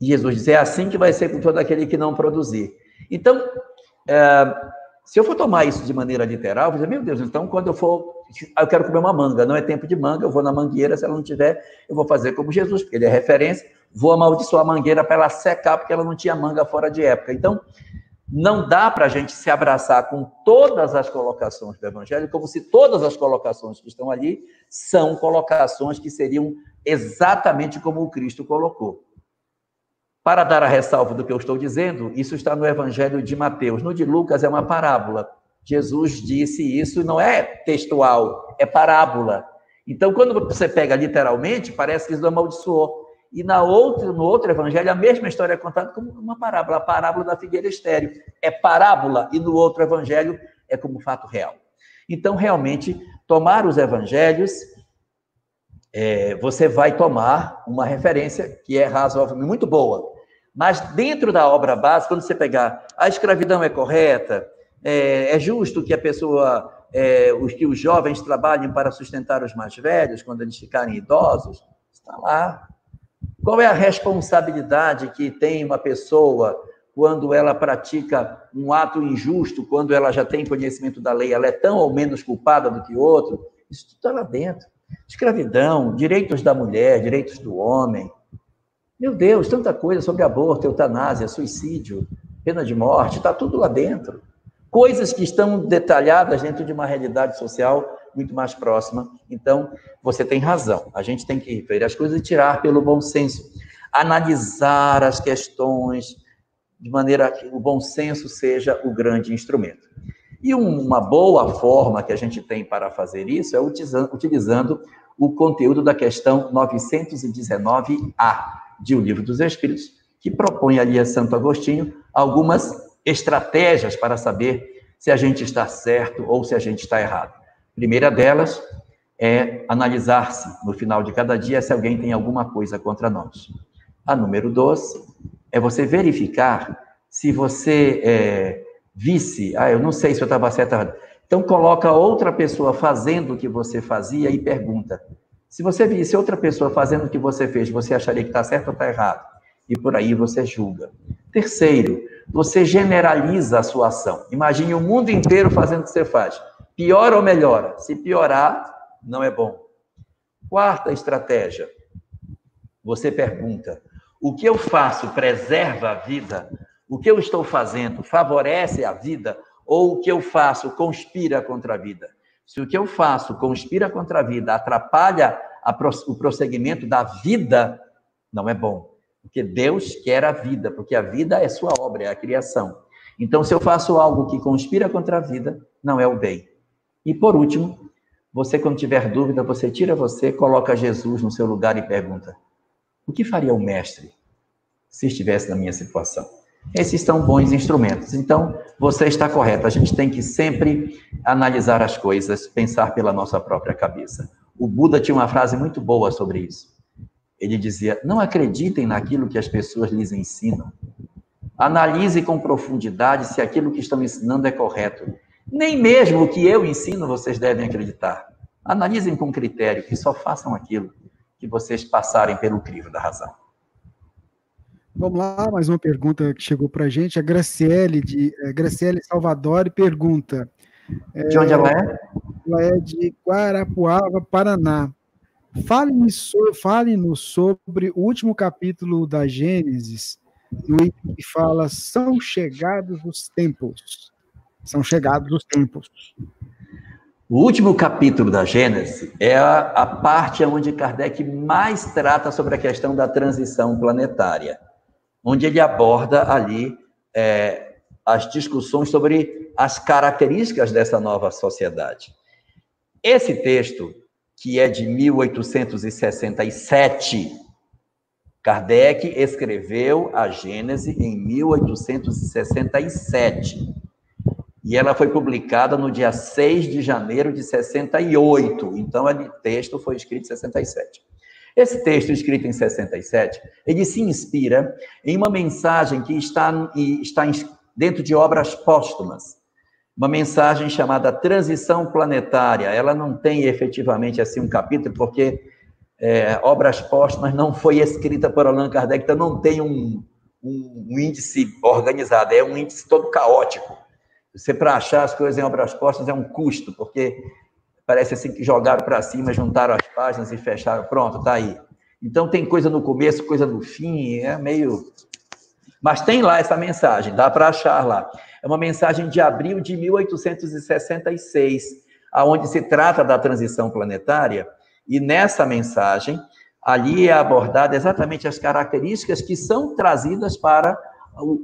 Jesus diz: É assim que vai ser com todo aquele que não produzir. Então, é, se eu for tomar isso de maneira literal, eu vou dizer: Meu Deus, então quando eu for. Eu quero comer uma manga, não é tempo de manga, eu vou na mangueira, se ela não tiver, eu vou fazer como Jesus, porque ele é referência vou amaldiçoar a mangueira para ela secar, porque ela não tinha manga fora de época. Então, Não dá para a gente se abraçar com todas as colocações do Evangelho, como se todas as colocações que estão ali são colocações que seriam exatamente como o Cristo colocou. Para dar a ressalva do que eu estou dizendo, isso está no Evangelho de Mateus. No de Lucas é uma parábola. Jesus disse isso, não é textual, é parábola. Então, quando você pega literalmente, parece que isso amaldiçoou. E na outra, no outro evangelho, a mesma história é contada como uma parábola, a parábola da figueira estéreo. É parábola, e no outro evangelho é como fato real. Então, realmente, tomar os evangelhos, é, você vai tomar uma referência que é razoavelmente muito boa. Mas dentro da obra básica, quando você pegar a escravidão é correta, é, é justo que a pessoa, é, os, que os jovens trabalhem para sustentar os mais velhos quando eles ficarem idosos, está lá. Qual é a responsabilidade que tem uma pessoa quando ela pratica um ato injusto, quando ela já tem conhecimento da lei, ela é tão ou menos culpada do que outro? Isso está lá dentro. Escravidão, direitos da mulher, direitos do homem. Meu Deus, tanta coisa sobre aborto, eutanásia, suicídio, pena de morte, está tudo lá dentro. Coisas que estão detalhadas dentro de uma realidade social muito mais próxima. Então, você tem razão. A gente tem que ver as coisas e tirar pelo bom senso. Analisar as questões de maneira que o bom senso seja o grande instrumento. E uma boa forma que a gente tem para fazer isso é utilizando, o conteúdo da questão 919A de O Livro dos Espíritos, que propõe ali a Santo Agostinho algumas estratégias para saber se a gente está certo ou se a gente está errado primeira delas é analisar-se no final de cada dia se alguém tem alguma coisa contra nós. A número 12 é você verificar se você é, visse, ah, eu não sei se eu estava errado. Então coloca outra pessoa fazendo o que você fazia e pergunta. Se você visse outra pessoa fazendo o que você fez, você acharia que está certo ou está errado? E por aí você julga. Terceiro, você generaliza a sua ação. Imagine o mundo inteiro fazendo o que você faz. Piora ou melhora? Se piorar, não é bom. Quarta estratégia. Você pergunta: o que eu faço preserva a vida? O que eu estou fazendo favorece a vida? Ou o que eu faço conspira contra a vida? Se o que eu faço conspira contra a vida, atrapalha a, o prosseguimento da vida, não é bom. Porque Deus quer a vida, porque a vida é sua obra, é a criação. Então, se eu faço algo que conspira contra a vida, não é o bem. E por último, você quando tiver dúvida, você tira você, coloca Jesus no seu lugar e pergunta: o que faria o mestre se estivesse na minha situação? Esses são bons instrumentos. Então, você está correto. A gente tem que sempre analisar as coisas, pensar pela nossa própria cabeça. O Buda tinha uma frase muito boa sobre isso. Ele dizia: Não acreditem naquilo que as pessoas lhes ensinam. Analise com profundidade se aquilo que estão ensinando é correto. Nem mesmo o que eu ensino vocês devem acreditar. Analisem com critério e só façam aquilo que vocês passarem pelo crivo da razão. Vamos lá, mais uma pergunta que chegou para a gente. A Graciele, de é, Graciele Salvador, pergunta. É, de onde ela é? Ela é de Guarapuava, Paraná. Fale-nos fale sobre o último capítulo da Gênesis, no item que fala: são chegados os tempos. São chegados os tempos. O último capítulo da Gênesis é a, a, parte onde Kardec mais trata sobre a questão da transição planetária, onde ele aborda ali é, as discussões sobre as características dessa nova sociedade. Esse texto, que é de 1867, Kardec escreveu a Gênese em 1867 e ela foi publicada no dia 6 de janeiro de 68. Então, o texto foi escrito em 67. Esse texto, escrito em 67, ele se inspira em uma mensagem que está, está dentro de obras póstumas. Uma mensagem chamada Transição Planetária. Ela não tem efetivamente assim um capítulo, porque é, Obras Póstumas não foi escrita por Allan Kardec, então não tem um, um, um índice organizado, é um índice todo caótico. Você, para achar as coisas em obras postas, é um custo, porque parece assim que jogaram para cima, juntaram as páginas e fecharam. Pronto, tá aí. Então, tem coisa no começo, coisa no fim, é meio. Mas tem lá essa mensagem, dá para achar lá. É uma mensagem de abril de 1866, aonde se trata da transição planetária, e nessa mensagem, ali é abordada exatamente as características que são trazidas para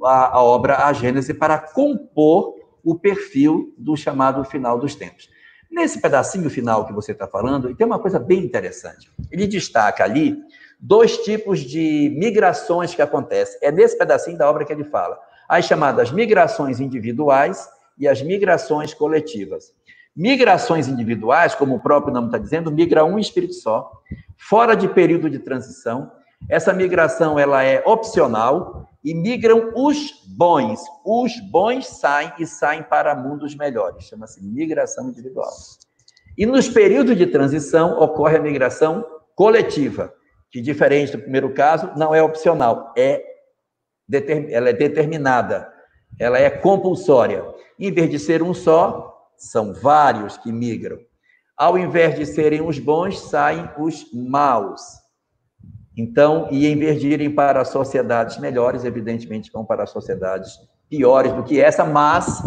a, a obra A Gênese para compor o perfil do chamado final dos tempos. Nesse pedacinho final que você está falando, tem uma coisa bem interessante. Ele destaca ali dois tipos de migrações que acontecem. É nesse pedacinho da obra que ele fala. As chamadas migrações individuais e as migrações coletivas. Migrações individuais, como o próprio nome está dizendo, migra um espírito só, fora de período de transição. Essa migração ela é opcional e migram os bons. Os bons saem e saem para mundos melhores. Chama-se migração individual. E nos períodos de transição ocorre a migração coletiva, que diferente do primeiro caso, não é opcional, é ela é determinada, ela é compulsória. Em vez de ser um só, são vários que migram. Ao invés de serem os bons, saem os maus. Então, e em vez de irem para sociedades melhores, evidentemente vão para sociedades piores do que essa, mas,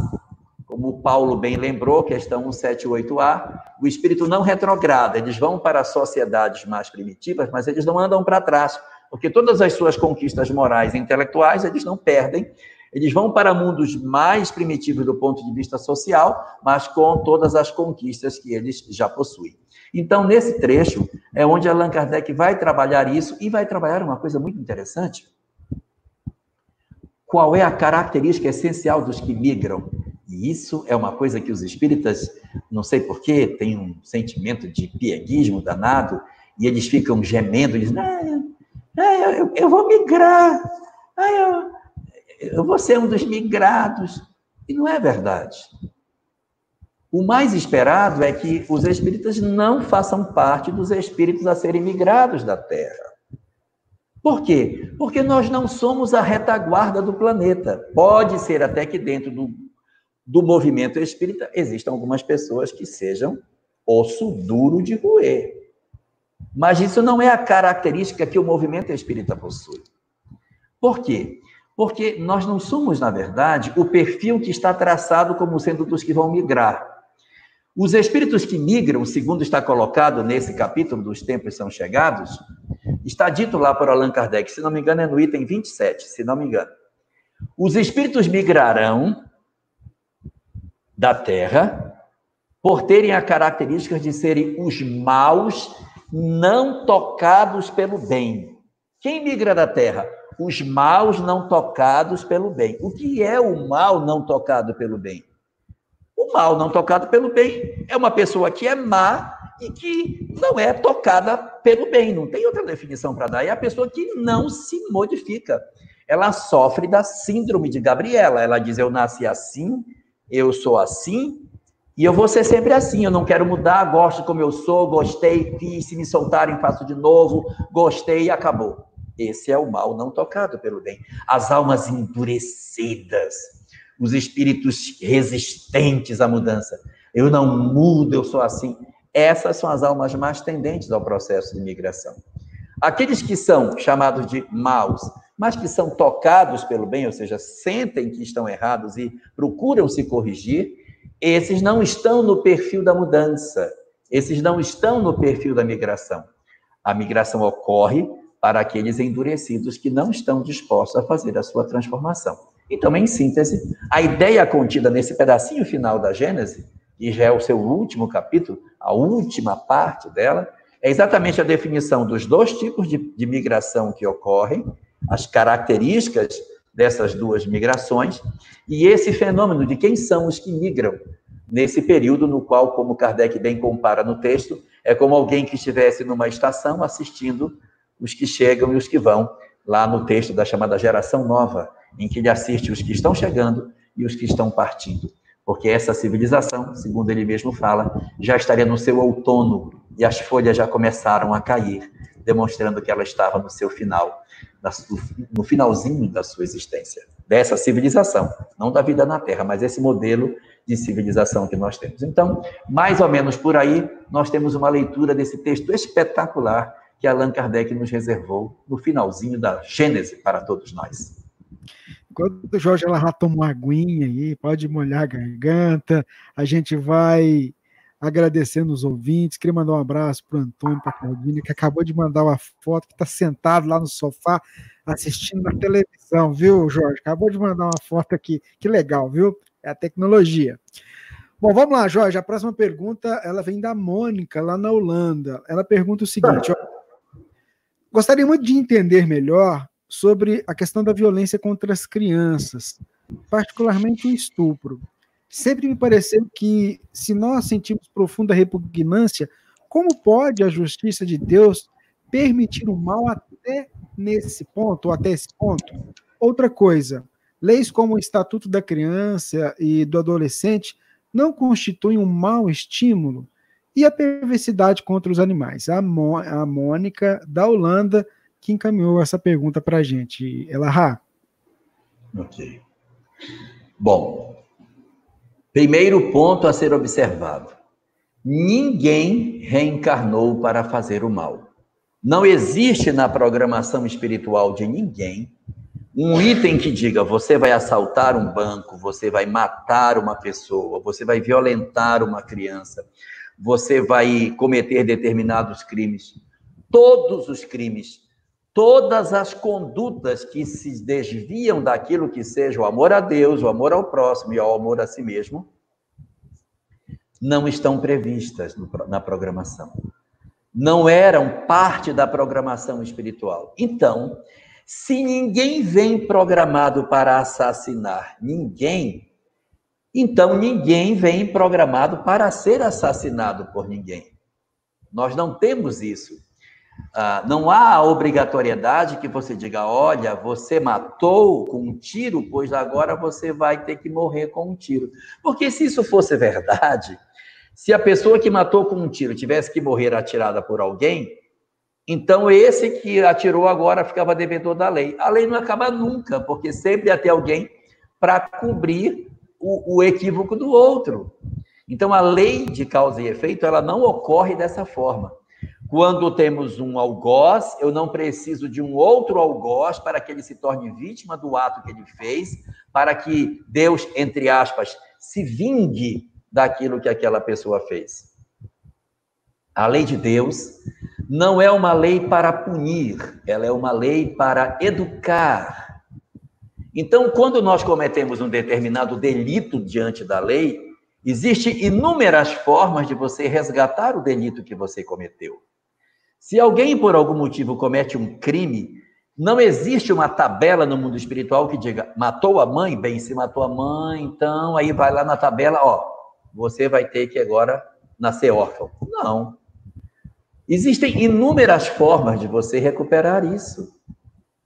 como Paulo bem lembrou, questão 178A, o espírito não retrograda, eles vão para sociedades mais primitivas, mas eles não andam para trás, porque todas as suas conquistas morais e intelectuais eles não perdem, eles vão para mundos mais primitivos do ponto de vista social, mas com todas as conquistas que eles já possuem. Então, nesse trecho, é onde Allan Kardec vai trabalhar isso e vai trabalhar uma coisa muito interessante. Qual é a característica essencial dos que migram? E isso é uma coisa que os espíritas, não sei porquê, têm um sentimento de pieguismo danado, e eles ficam gemendo, eles, ah, eu, eu, vou migrar, ah, eu, eu vou ser um dos migrados. E não é verdade. O mais esperado é que os espíritas não façam parte dos espíritos a serem migrados da Terra. Por quê? Porque nós não somos a retaguarda do planeta. Pode ser até que dentro do, do movimento espírita existam algumas pessoas que sejam osso duro de roer. Mas isso não é a característica que o movimento espírita possui. Por quê? Porque nós não somos, na verdade, o perfil que está traçado como sendo dos que vão migrar. Os espíritos que migram, segundo está colocado nesse capítulo dos tempos são chegados, está dito lá por Allan Kardec, se não me engano é no item 27, se não me engano. Os espíritos migrarão da terra por terem a característica de serem os maus não tocados pelo bem. Quem migra da terra? Os maus não tocados pelo bem. O que é o mal não tocado pelo bem? O mal não tocado pelo bem é uma pessoa que é má e que não é tocada pelo bem. Não tem outra definição para dar. É a pessoa que não se modifica. Ela sofre da síndrome de Gabriela. Ela diz: Eu nasci assim, eu sou assim, e eu vou ser sempre assim. Eu não quero mudar, gosto como eu sou, gostei, fiz, se me soltarem, faço de novo, gostei e acabou. Esse é o mal não tocado pelo bem. As almas endurecidas os espíritos resistentes à mudança. Eu não mudo, eu sou assim. Essas são as almas mais tendentes ao processo de migração. Aqueles que são chamados de maus, mas que são tocados pelo bem, ou seja, sentem que estão errados e procuram se corrigir, esses não estão no perfil da mudança, esses não estão no perfil da migração. A migração ocorre para aqueles endurecidos que não estão dispostos a fazer a sua transformação. Então, em síntese, a ideia contida nesse pedacinho final da Gênese, que já é o seu último capítulo, a última parte dela, é exatamente a definição dos dois tipos de, de migração que ocorrem, as características dessas duas migrações, e esse fenômeno de quem são os que migram nesse período no qual, como Kardec bem compara no texto, é como alguém que estivesse numa estação assistindo os que chegam e os que vão, lá no texto da chamada geração nova, em que ele assiste os que estão chegando e os que estão partindo. Porque essa civilização, segundo ele mesmo fala, já estaria no seu outono e as folhas já começaram a cair, demonstrando que ela estava no seu final, no finalzinho da sua existência. Dessa civilização, não da vida na Terra, mas esse modelo de civilização que nós temos. Então, mais ou menos por aí, nós temos uma leitura desse texto espetacular que Allan Kardec nos reservou no finalzinho da Gênese para todos nós. Enquanto o Jorge ela toma uma aguinha aí, pode molhar a garganta, a gente vai agradecendo os ouvintes. Queria mandar um abraço para o Antônio, para a Claudine, que acabou de mandar uma foto, que está sentado lá no sofá assistindo na televisão, viu, Jorge? Acabou de mandar uma foto aqui. Que legal, viu? É a tecnologia. Bom, vamos lá, Jorge. A próxima pergunta ela vem da Mônica, lá na Holanda. Ela pergunta o seguinte: ó, gostaria muito de entender melhor sobre a questão da violência contra as crianças, particularmente o estupro. Sempre me pareceu que, se nós sentimos profunda repugnância, como pode a justiça de Deus permitir o mal até nesse ponto, ou até esse ponto? Outra coisa, leis como o Estatuto da Criança e do Adolescente não constituem um mau estímulo? E a perversidade contra os animais? A, Mô, a Mônica, da Holanda, que encaminhou essa pergunta para a gente. Ela, Rá. Ok. Bom, primeiro ponto a ser observado: ninguém reencarnou para fazer o mal. Não existe na programação espiritual de ninguém um item que diga você vai assaltar um banco, você vai matar uma pessoa, você vai violentar uma criança, você vai cometer determinados crimes. Todos os crimes todas as condutas que se desviam daquilo que seja o amor a Deus, o amor ao próximo e ao amor a si mesmo, não estão previstas na programação. Não eram parte da programação espiritual. Então, se ninguém vem programado para assassinar ninguém, então ninguém vem programado para ser assassinado por ninguém. Nós não temos isso. Ah, não há obrigatoriedade que você diga, olha, você matou com um tiro, pois agora você vai ter que morrer com um tiro. Porque se isso fosse verdade, se a pessoa que matou com um tiro tivesse que morrer atirada por alguém, então esse que atirou agora ficava devedor da lei. A lei não acaba nunca, porque sempre ia ter alguém para cobrir o, o equívoco do outro. Então a lei de causa e efeito, ela não ocorre dessa forma. Quando temos um algoz, eu não preciso de um outro algoz para que ele se torne vítima do ato que ele fez, para que Deus, entre aspas, se vingue daquilo que aquela pessoa fez. A lei de Deus não é uma lei para punir, ela é uma lei para educar. Então, quando nós cometemos um determinado delito diante da lei, existem inúmeras formas de você resgatar o delito que você cometeu. Se alguém, por algum motivo, comete um crime, não existe uma tabela no mundo espiritual que diga, matou a mãe? Bem, se matou a mãe, então aí vai lá na tabela, ó, você vai ter que agora nascer órfão. Não. Existem inúmeras formas de você recuperar isso.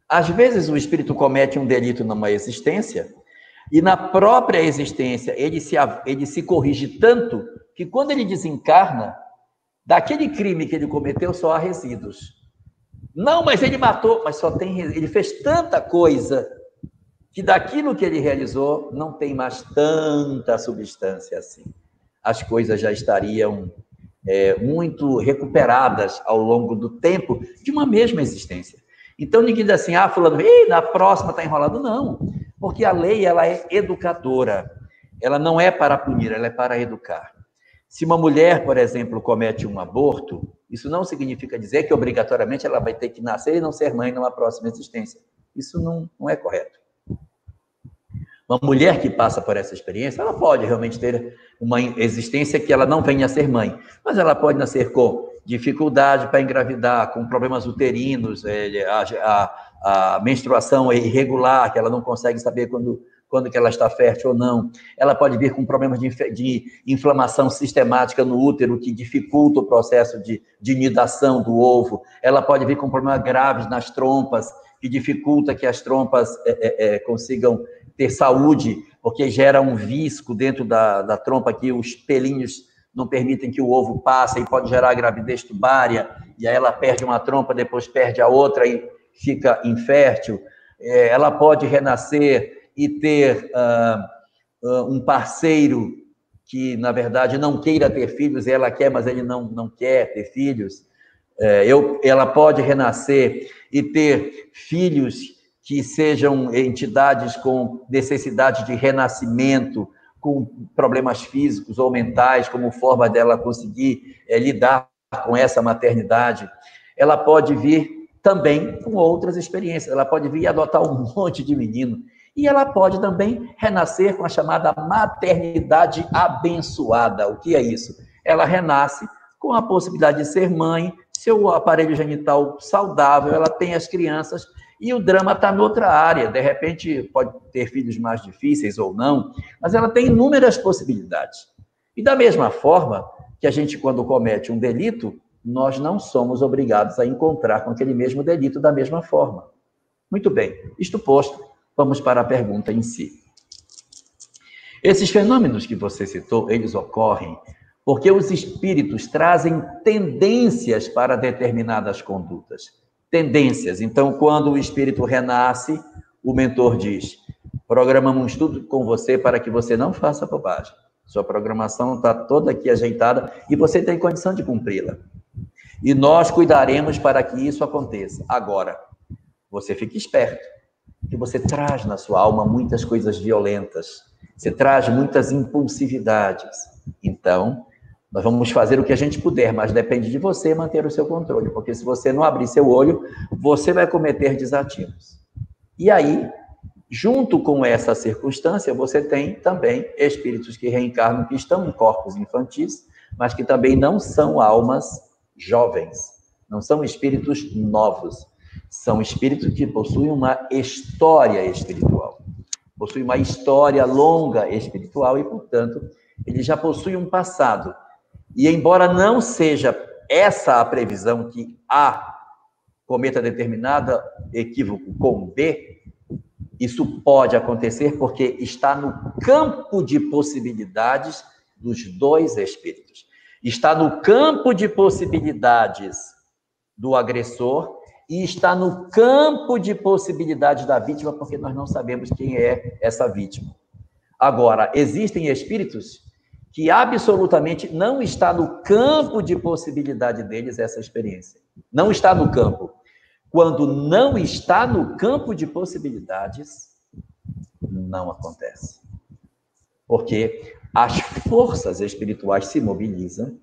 Às vezes o espírito comete um delito numa existência, e na própria existência ele se, ele se corrige tanto que quando ele desencarna, Daquele crime que ele cometeu, só há resíduos. Não, mas ele matou, mas só tem. Ele fez tanta coisa que daquilo que ele realizou não tem mais tanta substância assim. As coisas já estariam é, muito recuperadas ao longo do tempo de uma mesma existência. Então ninguém diz assim, ah, fulano, na próxima está enrolado. Não, porque a lei ela é educadora. Ela não é para punir, ela é para educar. Se uma mulher, por exemplo, comete um aborto, isso não significa dizer que obrigatoriamente ela vai ter que nascer e não ser mãe numa próxima existência. Isso não, não é correto. Uma mulher que passa por essa experiência, ela pode realmente ter uma existência que ela não venha a ser mãe, mas ela pode nascer com dificuldade para engravidar, com problemas uterinos, é, a, a, a menstruação é irregular, que ela não consegue saber quando quando que ela está fértil ou não. Ela pode vir com problemas de, de inflamação sistemática no útero, que dificulta o processo de, de nidação do ovo. Ela pode vir com problemas graves nas trompas, que dificulta que as trompas é, é, é, consigam ter saúde, porque gera um visco dentro da, da trompa que os pelinhos não permitem que o ovo passe e pode gerar gravidez tubária, e aí ela perde uma trompa, depois perde a outra e fica infértil. É, ela pode renascer e ter uh, uh, um parceiro que, na verdade, não queira ter filhos, ela quer, mas ele não, não quer ter filhos. É, eu, ela pode renascer e ter filhos que sejam entidades com necessidade de renascimento, com problemas físicos ou mentais, como forma dela conseguir é, lidar com essa maternidade. Ela pode vir também com outras experiências, ela pode vir adotar um monte de menino. E ela pode também renascer com a chamada maternidade abençoada. O que é isso? Ela renasce com a possibilidade de ser mãe, seu aparelho genital saudável, ela tem as crianças e o drama está em outra área. De repente, pode ter filhos mais difíceis ou não, mas ela tem inúmeras possibilidades. E da mesma forma que a gente, quando comete um delito, nós não somos obrigados a encontrar com aquele mesmo delito da mesma forma. Muito bem, isto posto, vamos para a pergunta em si. Esses fenômenos que você citou, eles ocorrem porque os espíritos trazem tendências para determinadas condutas tendências. Então, quando o espírito renasce, o mentor diz: programamos tudo com você para que você não faça bobagem. Sua programação está toda aqui ajeitada e você tem condição de cumpri-la. E nós cuidaremos para que isso aconteça. Agora, você fique esperto, que você traz na sua alma muitas coisas violentas, você traz muitas impulsividades. Então, nós vamos fazer o que a gente puder, mas depende de você manter o seu controle, porque se você não abrir seu olho, você vai cometer desatinos. E aí, junto com essa circunstância, você tem também espíritos que reencarnam, que estão em corpos infantis, mas que também não são almas jovens, não são espíritos novos, são espíritos que possuem uma história espiritual, possuem uma história longa espiritual e, portanto, eles já possuem um passado e embora não seja essa a previsão que A cometa determinada equívoco com B, isso pode acontecer porque está no campo de possibilidades dos dois espíritos. Está no campo de possibilidades do agressor e está no campo de possibilidades da vítima, porque nós não sabemos quem é essa vítima. Agora, existem espíritos que absolutamente não está no campo de possibilidade deles essa experiência. Não está no campo. Quando não está no campo de possibilidades, não acontece. Porque as forças espirituais se mobilizam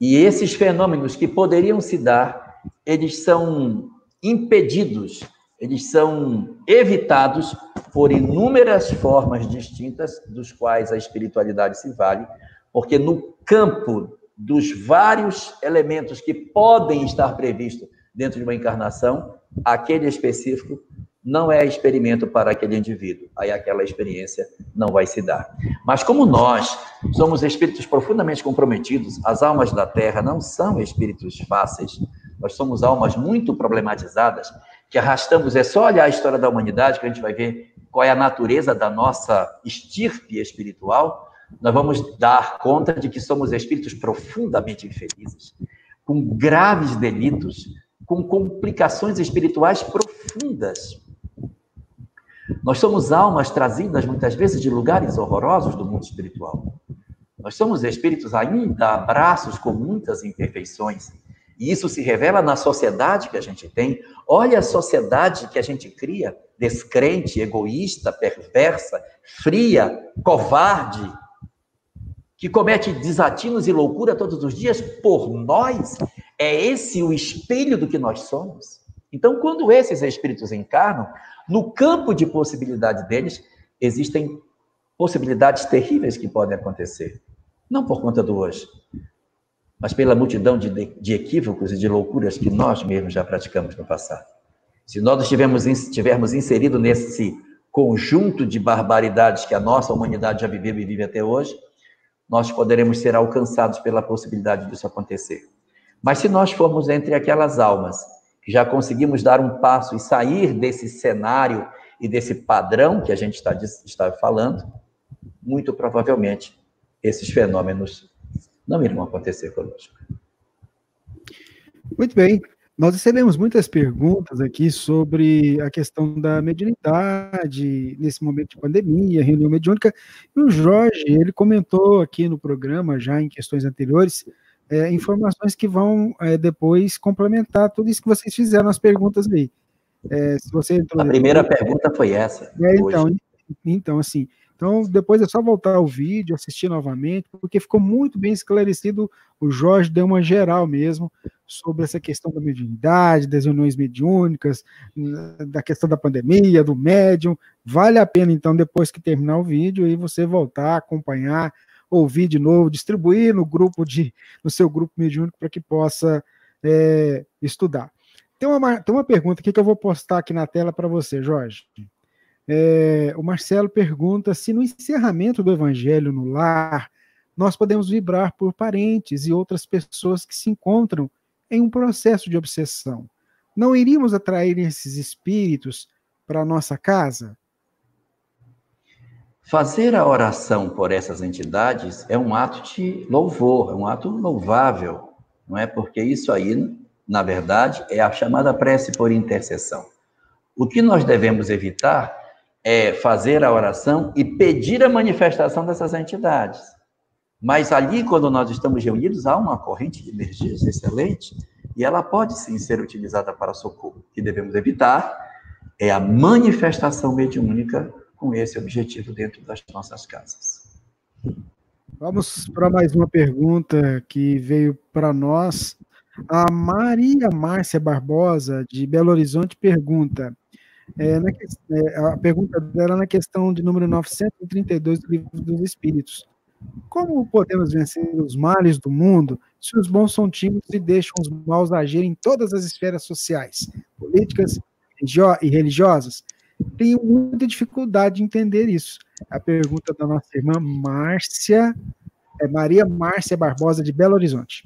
e esses fenômenos que poderiam se dar, eles são impedidos, eles são evitados por inúmeras formas distintas, dos quais a espiritualidade se vale, porque no campo dos vários elementos que podem estar previstos dentro de uma encarnação, aquele específico não é experimento para aquele indivíduo. Aí aquela experiência não vai se dar. Mas como nós somos espíritos profundamente comprometidos, as almas da Terra não são espíritos fáceis, nós somos almas muito problematizadas, que arrastamos, é só olhar a história da humanidade que a gente vai ver qual é a natureza da nossa estirpe espiritual, nós vamos dar conta de que somos espíritos profundamente infelizes, com graves delitos, com complicações espirituais profundas. Nós somos almas trazidas muitas vezes de lugares horrorosos do mundo espiritual. Nós somos espíritos ainda abraços com muitas imperfeições. E isso se revela na sociedade que a gente tem. Olha a sociedade que a gente cria descrente, egoísta, perversa, fria, covarde, que comete desatinos e loucura todos os dias por nós, é esse o espelho do que nós somos? Então, quando esses espíritos encarnam, no campo de possibilidade deles, existem possibilidades terríveis que podem acontecer. Não por conta do hoje, mas pela multidão de, de equívocos e de loucuras que nós mesmos já praticamos no passado. Se nós estivermos, estivermos inseridos nesse conjunto de barbaridades que a nossa humanidade já viveu e vive até hoje, nós poderemos ser alcançados pela possibilidade disso acontecer. Mas se nós formos entre aquelas almas que já conseguimos dar um passo e sair desse cenário e desse padrão que a gente está, está falando, muito provavelmente esses fenômenos não irão acontecer conosco. Muito bem. Nós recebemos muitas perguntas aqui sobre a questão da mediunidade nesse momento de pandemia, reunião mediúnica. E o Jorge, ele comentou aqui no programa, já em questões anteriores, é, informações que vão é, depois complementar tudo isso que vocês fizeram, as perguntas aí. É, se você A primeira pergunta foi essa. É, então, então, assim, então depois é só voltar ao vídeo, assistir novamente, porque ficou muito bem esclarecido. O Jorge deu uma geral mesmo sobre essa questão da mediunidade, das reuniões mediúnicas, da questão da pandemia, do médium. Vale a pena, então, depois que terminar o vídeo, aí você voltar, acompanhar, ouvir de novo, distribuir no grupo de, no seu grupo mediúnico para que possa é, estudar. Tem uma, tem uma pergunta aqui que eu vou postar aqui na tela para você, Jorge. É, o Marcelo pergunta se no encerramento do Evangelho no lar nós podemos vibrar por parentes e outras pessoas que se encontram em um processo de obsessão. Não iríamos atrair esses espíritos para nossa casa? Fazer a oração por essas entidades é um ato de louvor, é um ato louvável, não é? Porque isso aí, na verdade, é a chamada prece por intercessão. O que nós devemos evitar é fazer a oração e pedir a manifestação dessas entidades. Mas ali, quando nós estamos reunidos, há uma corrente de energias excelente e ela pode sim ser utilizada para socorro. O que devemos evitar é a manifestação mediúnica com esse objetivo dentro das nossas casas. Vamos para mais uma pergunta que veio para nós. A Maria Márcia Barbosa, de Belo Horizonte, pergunta. É, na, é, a pergunta dela é na questão de número 932 do Livro dos Espíritos. Como podemos vencer os males do mundo se os bons são tímidos e deixam os maus agirem em todas as esferas sociais, políticas e religiosas? tenho muita dificuldade de entender isso. A pergunta da nossa irmã Márcia, é Maria Márcia Barbosa, de Belo Horizonte.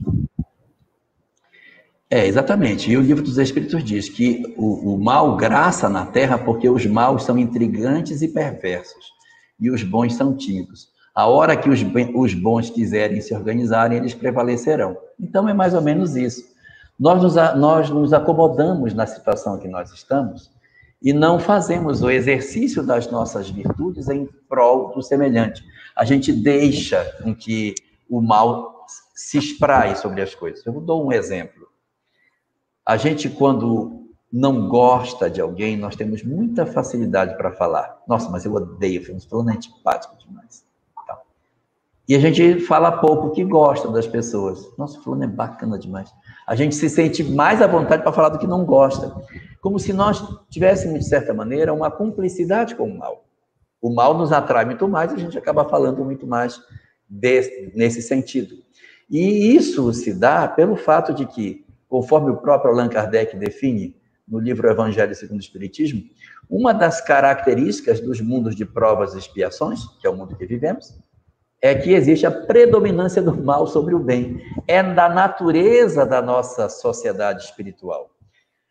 É, exatamente. E o livro dos Espíritos diz que o, o mal graça na terra porque os maus são intrigantes e perversos, e os bons são tímidos. A hora que os, os bons quiserem se organizarem, eles prevalecerão. Então é mais ou menos isso. Nós nos, nós nos acomodamos na situação que nós estamos e não fazemos o exercício das nossas virtudes em prol do semelhante. A gente deixa com que o mal se espraie sobre as coisas. Eu dou um exemplo. A gente, quando não gosta de alguém, nós temos muita facilidade para falar. Nossa, mas eu odeio, fulano é antipático demais. Então, e a gente fala pouco que gosta das pessoas. Nossa, fulano é bacana demais. A gente se sente mais à vontade para falar do que não gosta como se nós tivéssemos, de certa maneira, uma cumplicidade com o mal. O mal nos atrai muito mais e a gente acaba falando muito mais desse, nesse sentido. E isso se dá pelo fato de que, conforme o próprio Allan Kardec define no livro Evangelho segundo o Espiritismo, uma das características dos mundos de provas e expiações, que é o mundo que vivemos, é que existe a predominância do mal sobre o bem. É da natureza da nossa sociedade espiritual.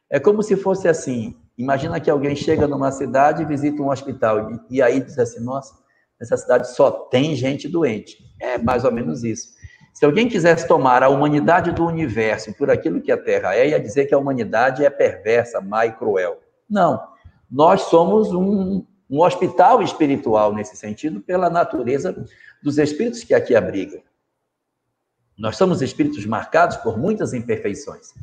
É como se fosse assim: imagina que alguém chega numa cidade e visita um hospital, e, e aí diz assim: nossa, nessa cidade só tem gente doente. É mais ou menos isso. Se alguém quisesse tomar a humanidade do universo por aquilo que a Terra é, ia dizer que a humanidade é perversa, má e cruel. Não. Nós somos um, um hospital espiritual nesse sentido, pela natureza dos espíritos que aqui abrigam. Nós somos espíritos marcados por muitas imperfeições.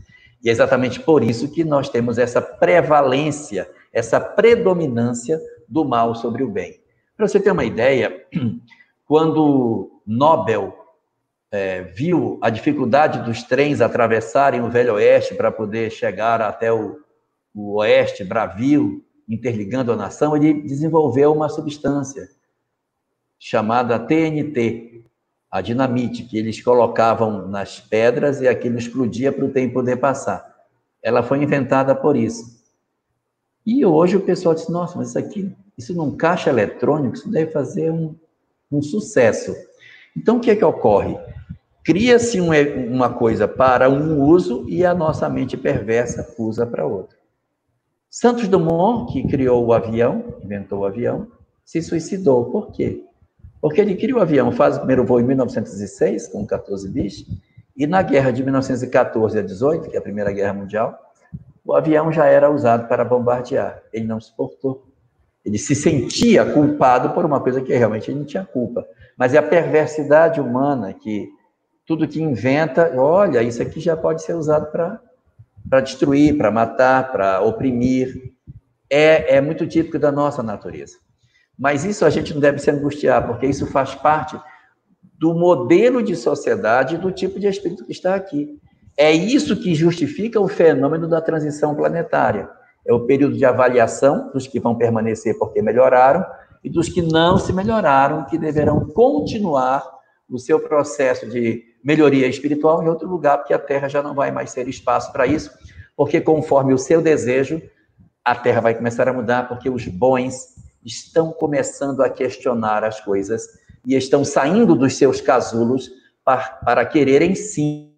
E é exatamente por isso que nós temos essa prevalência, essa predominância do mal sobre o bem. Para você ter uma ideia, quando Nobel é, viu a dificuldade dos trens atravessarem o Velho Oeste para poder chegar até o, o Oeste, Bravio, interligando a nação, ele desenvolveu uma substância chamada TNT, a dinamite que eles colocavam nas pedras e aquilo explodia para o tempo poder passar. Ela foi inventada por isso. E hoje o pessoal diz: nossa, mas isso aqui, isso num caixa eletrônico, isso deve fazer um, um sucesso. Então, o que é que ocorre? Cria-se um, uma coisa para um uso e a nossa mente perversa usa para outro. Santos Dumont, que criou o avião, inventou o avião, se suicidou. Por quê? Porque ele cria o avião, faz o primeiro voo em 1906, com 14 bis, e na guerra de 1914 a 18, que é a Primeira Guerra Mundial, o avião já era usado para bombardear. Ele não suportou. Ele se sentia culpado por uma coisa que realmente ele não tinha culpa. Mas é a perversidade humana que tudo que inventa, olha, isso aqui já pode ser usado para destruir, para matar, para oprimir. é, é muito típico da nossa natureza. Mas isso a gente não deve se angustiar, porque isso faz parte do modelo de sociedade do tipo de espírito que está aqui. É isso que justifica o fenômeno da transição planetária. É o período de avaliação dos que vão permanecer porque melhoraram e dos que não se melhoraram, que deverão continuar o seu processo de melhoria espiritual em outro lugar, porque a Terra já não vai mais ser espaço para isso, porque conforme o seu desejo, a Terra vai começar a mudar, porque os bons estão começando a questionar as coisas e estão saindo dos seus casulos para, para quererem sim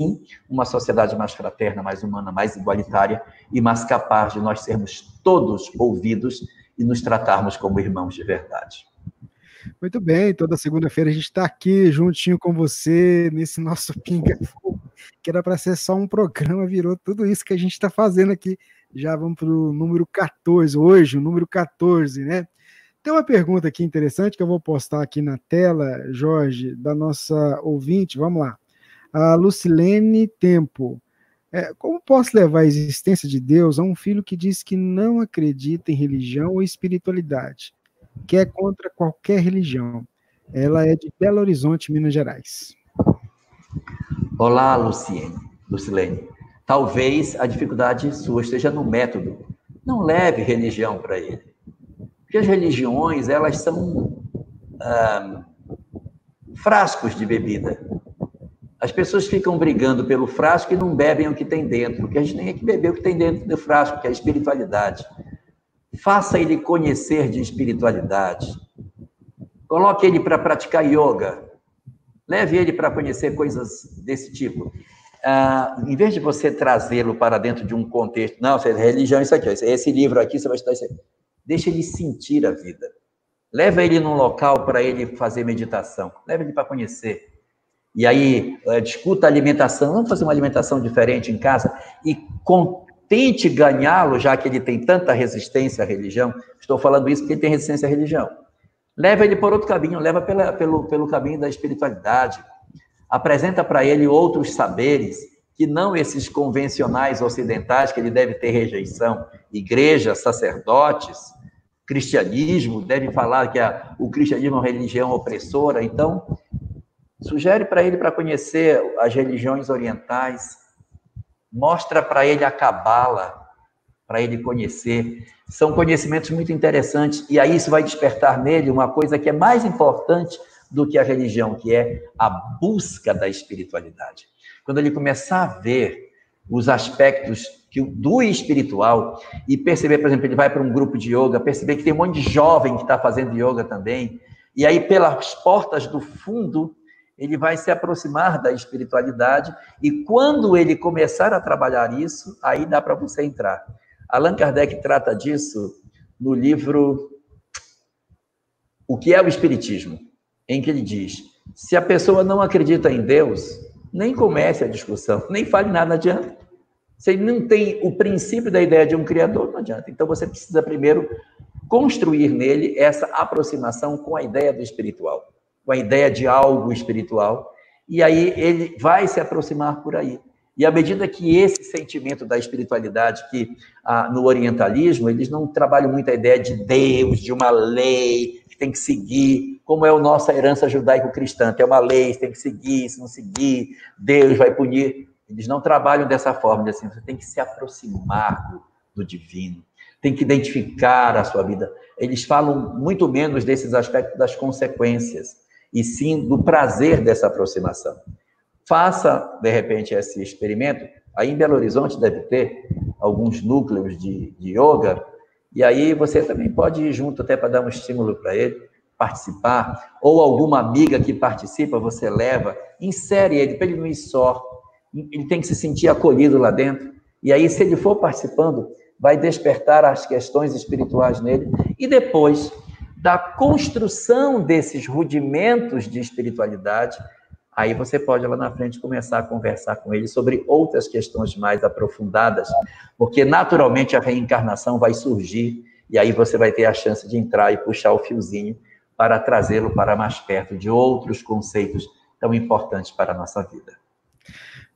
uma sociedade mais fraterna, mais humana, mais igualitária e mais capaz de nós sermos todos ouvidos e nos tratarmos como irmãos de verdade. Muito bem, toda segunda-feira a gente está aqui juntinho com você nesse nosso Pinga que era para ser só um programa, virou tudo isso que a gente está fazendo aqui. Já vamos para o número 14, hoje, o número 14, né? Tem uma pergunta aqui interessante que eu vou postar aqui na tela, Jorge, da nossa ouvinte. Vamos lá. A Lucilene Tempo. É, como posso levar a existência de Deus a um filho que diz que não acredita em religião ou espiritualidade, que é contra qualquer religião? Ela é de Belo Horizonte, Minas Gerais. Olá, Luciene, Lucilene. Talvez a dificuldade sua esteja no método. Não leve religião para ele. Porque as religiões, elas são ah, frascos de bebida. As pessoas ficam brigando pelo frasco e não bebem o que tem dentro, porque a gente tem que beber o que tem dentro do frasco, que é a espiritualidade. Faça ele conhecer de espiritualidade. Coloque ele para praticar yoga. Leve ele para conhecer coisas desse tipo. Ah, em vez de você trazê-lo para dentro de um contexto, não, religião, isso aqui, esse livro aqui, você vai estudar isso aqui. Deixa ele sentir a vida. Leva ele num local para ele fazer meditação. Leva ele para conhecer. E aí, é, discuta a alimentação. Vamos fazer uma alimentação diferente em casa e tente ganhá-lo, já que ele tem tanta resistência à religião. Estou falando isso porque ele tem resistência à religião. Leva ele por outro caminho, leva pela, pelo, pelo caminho da espiritualidade. Apresenta para ele outros saberes que não esses convencionais ocidentais que ele deve ter rejeição, igreja, sacerdotes, cristianismo, deve falar que a, o cristianismo é uma religião opressora. Então, sugere para ele para conhecer as religiões orientais, mostra para ele a cabala, para ele conhecer. São conhecimentos muito interessantes, e aí isso vai despertar nele uma coisa que é mais importante do que a religião, que é a busca da espiritualidade. Quando ele começar a ver os aspectos que, do espiritual e perceber, por exemplo, ele vai para um grupo de yoga, perceber que tem um monte de jovem que está fazendo yoga também, e aí pelas portas do fundo ele vai se aproximar da espiritualidade e quando ele começar a trabalhar isso, aí dá para você entrar. Allan Kardec trata disso no livro O que é o Espiritismo, em que ele diz: se a pessoa não acredita em Deus, nem comece a discussão, nem fale nada, adianta. Se ele não tem o princípio da ideia de um criador, não adianta. Então você precisa primeiro construir nele essa aproximação com a ideia do espiritual, com a ideia de algo espiritual, e aí ele vai se aproximar por aí. E à medida que esse sentimento da espiritualidade, que ah, no orientalismo, eles não trabalham muito a ideia de Deus, de uma lei que tem que seguir, como é a nossa herança judaico-cristã, tem uma lei, tem que seguir, se não seguir, Deus vai punir. Eles não trabalham dessa forma, assim, você tem que se aproximar do, do divino, tem que identificar a sua vida. Eles falam muito menos desses aspectos das consequências, e sim do prazer dessa aproximação. Faça, de repente, esse experimento. Aí em Belo Horizonte deve ter alguns núcleos de, de yoga, e aí você também pode ir junto até para dar um estímulo para ele, participar, ou alguma amiga que participa, você leva, insere ele, para ele não ir só, ele tem que se sentir acolhido lá dentro. E aí, se ele for participando, vai despertar as questões espirituais nele. E depois da construção desses rudimentos de espiritualidade, aí você pode lá na frente começar a conversar com ele sobre outras questões mais aprofundadas, porque naturalmente a reencarnação vai surgir e aí você vai ter a chance de entrar e puxar o fiozinho para trazê-lo para mais perto de outros conceitos tão importantes para a nossa vida.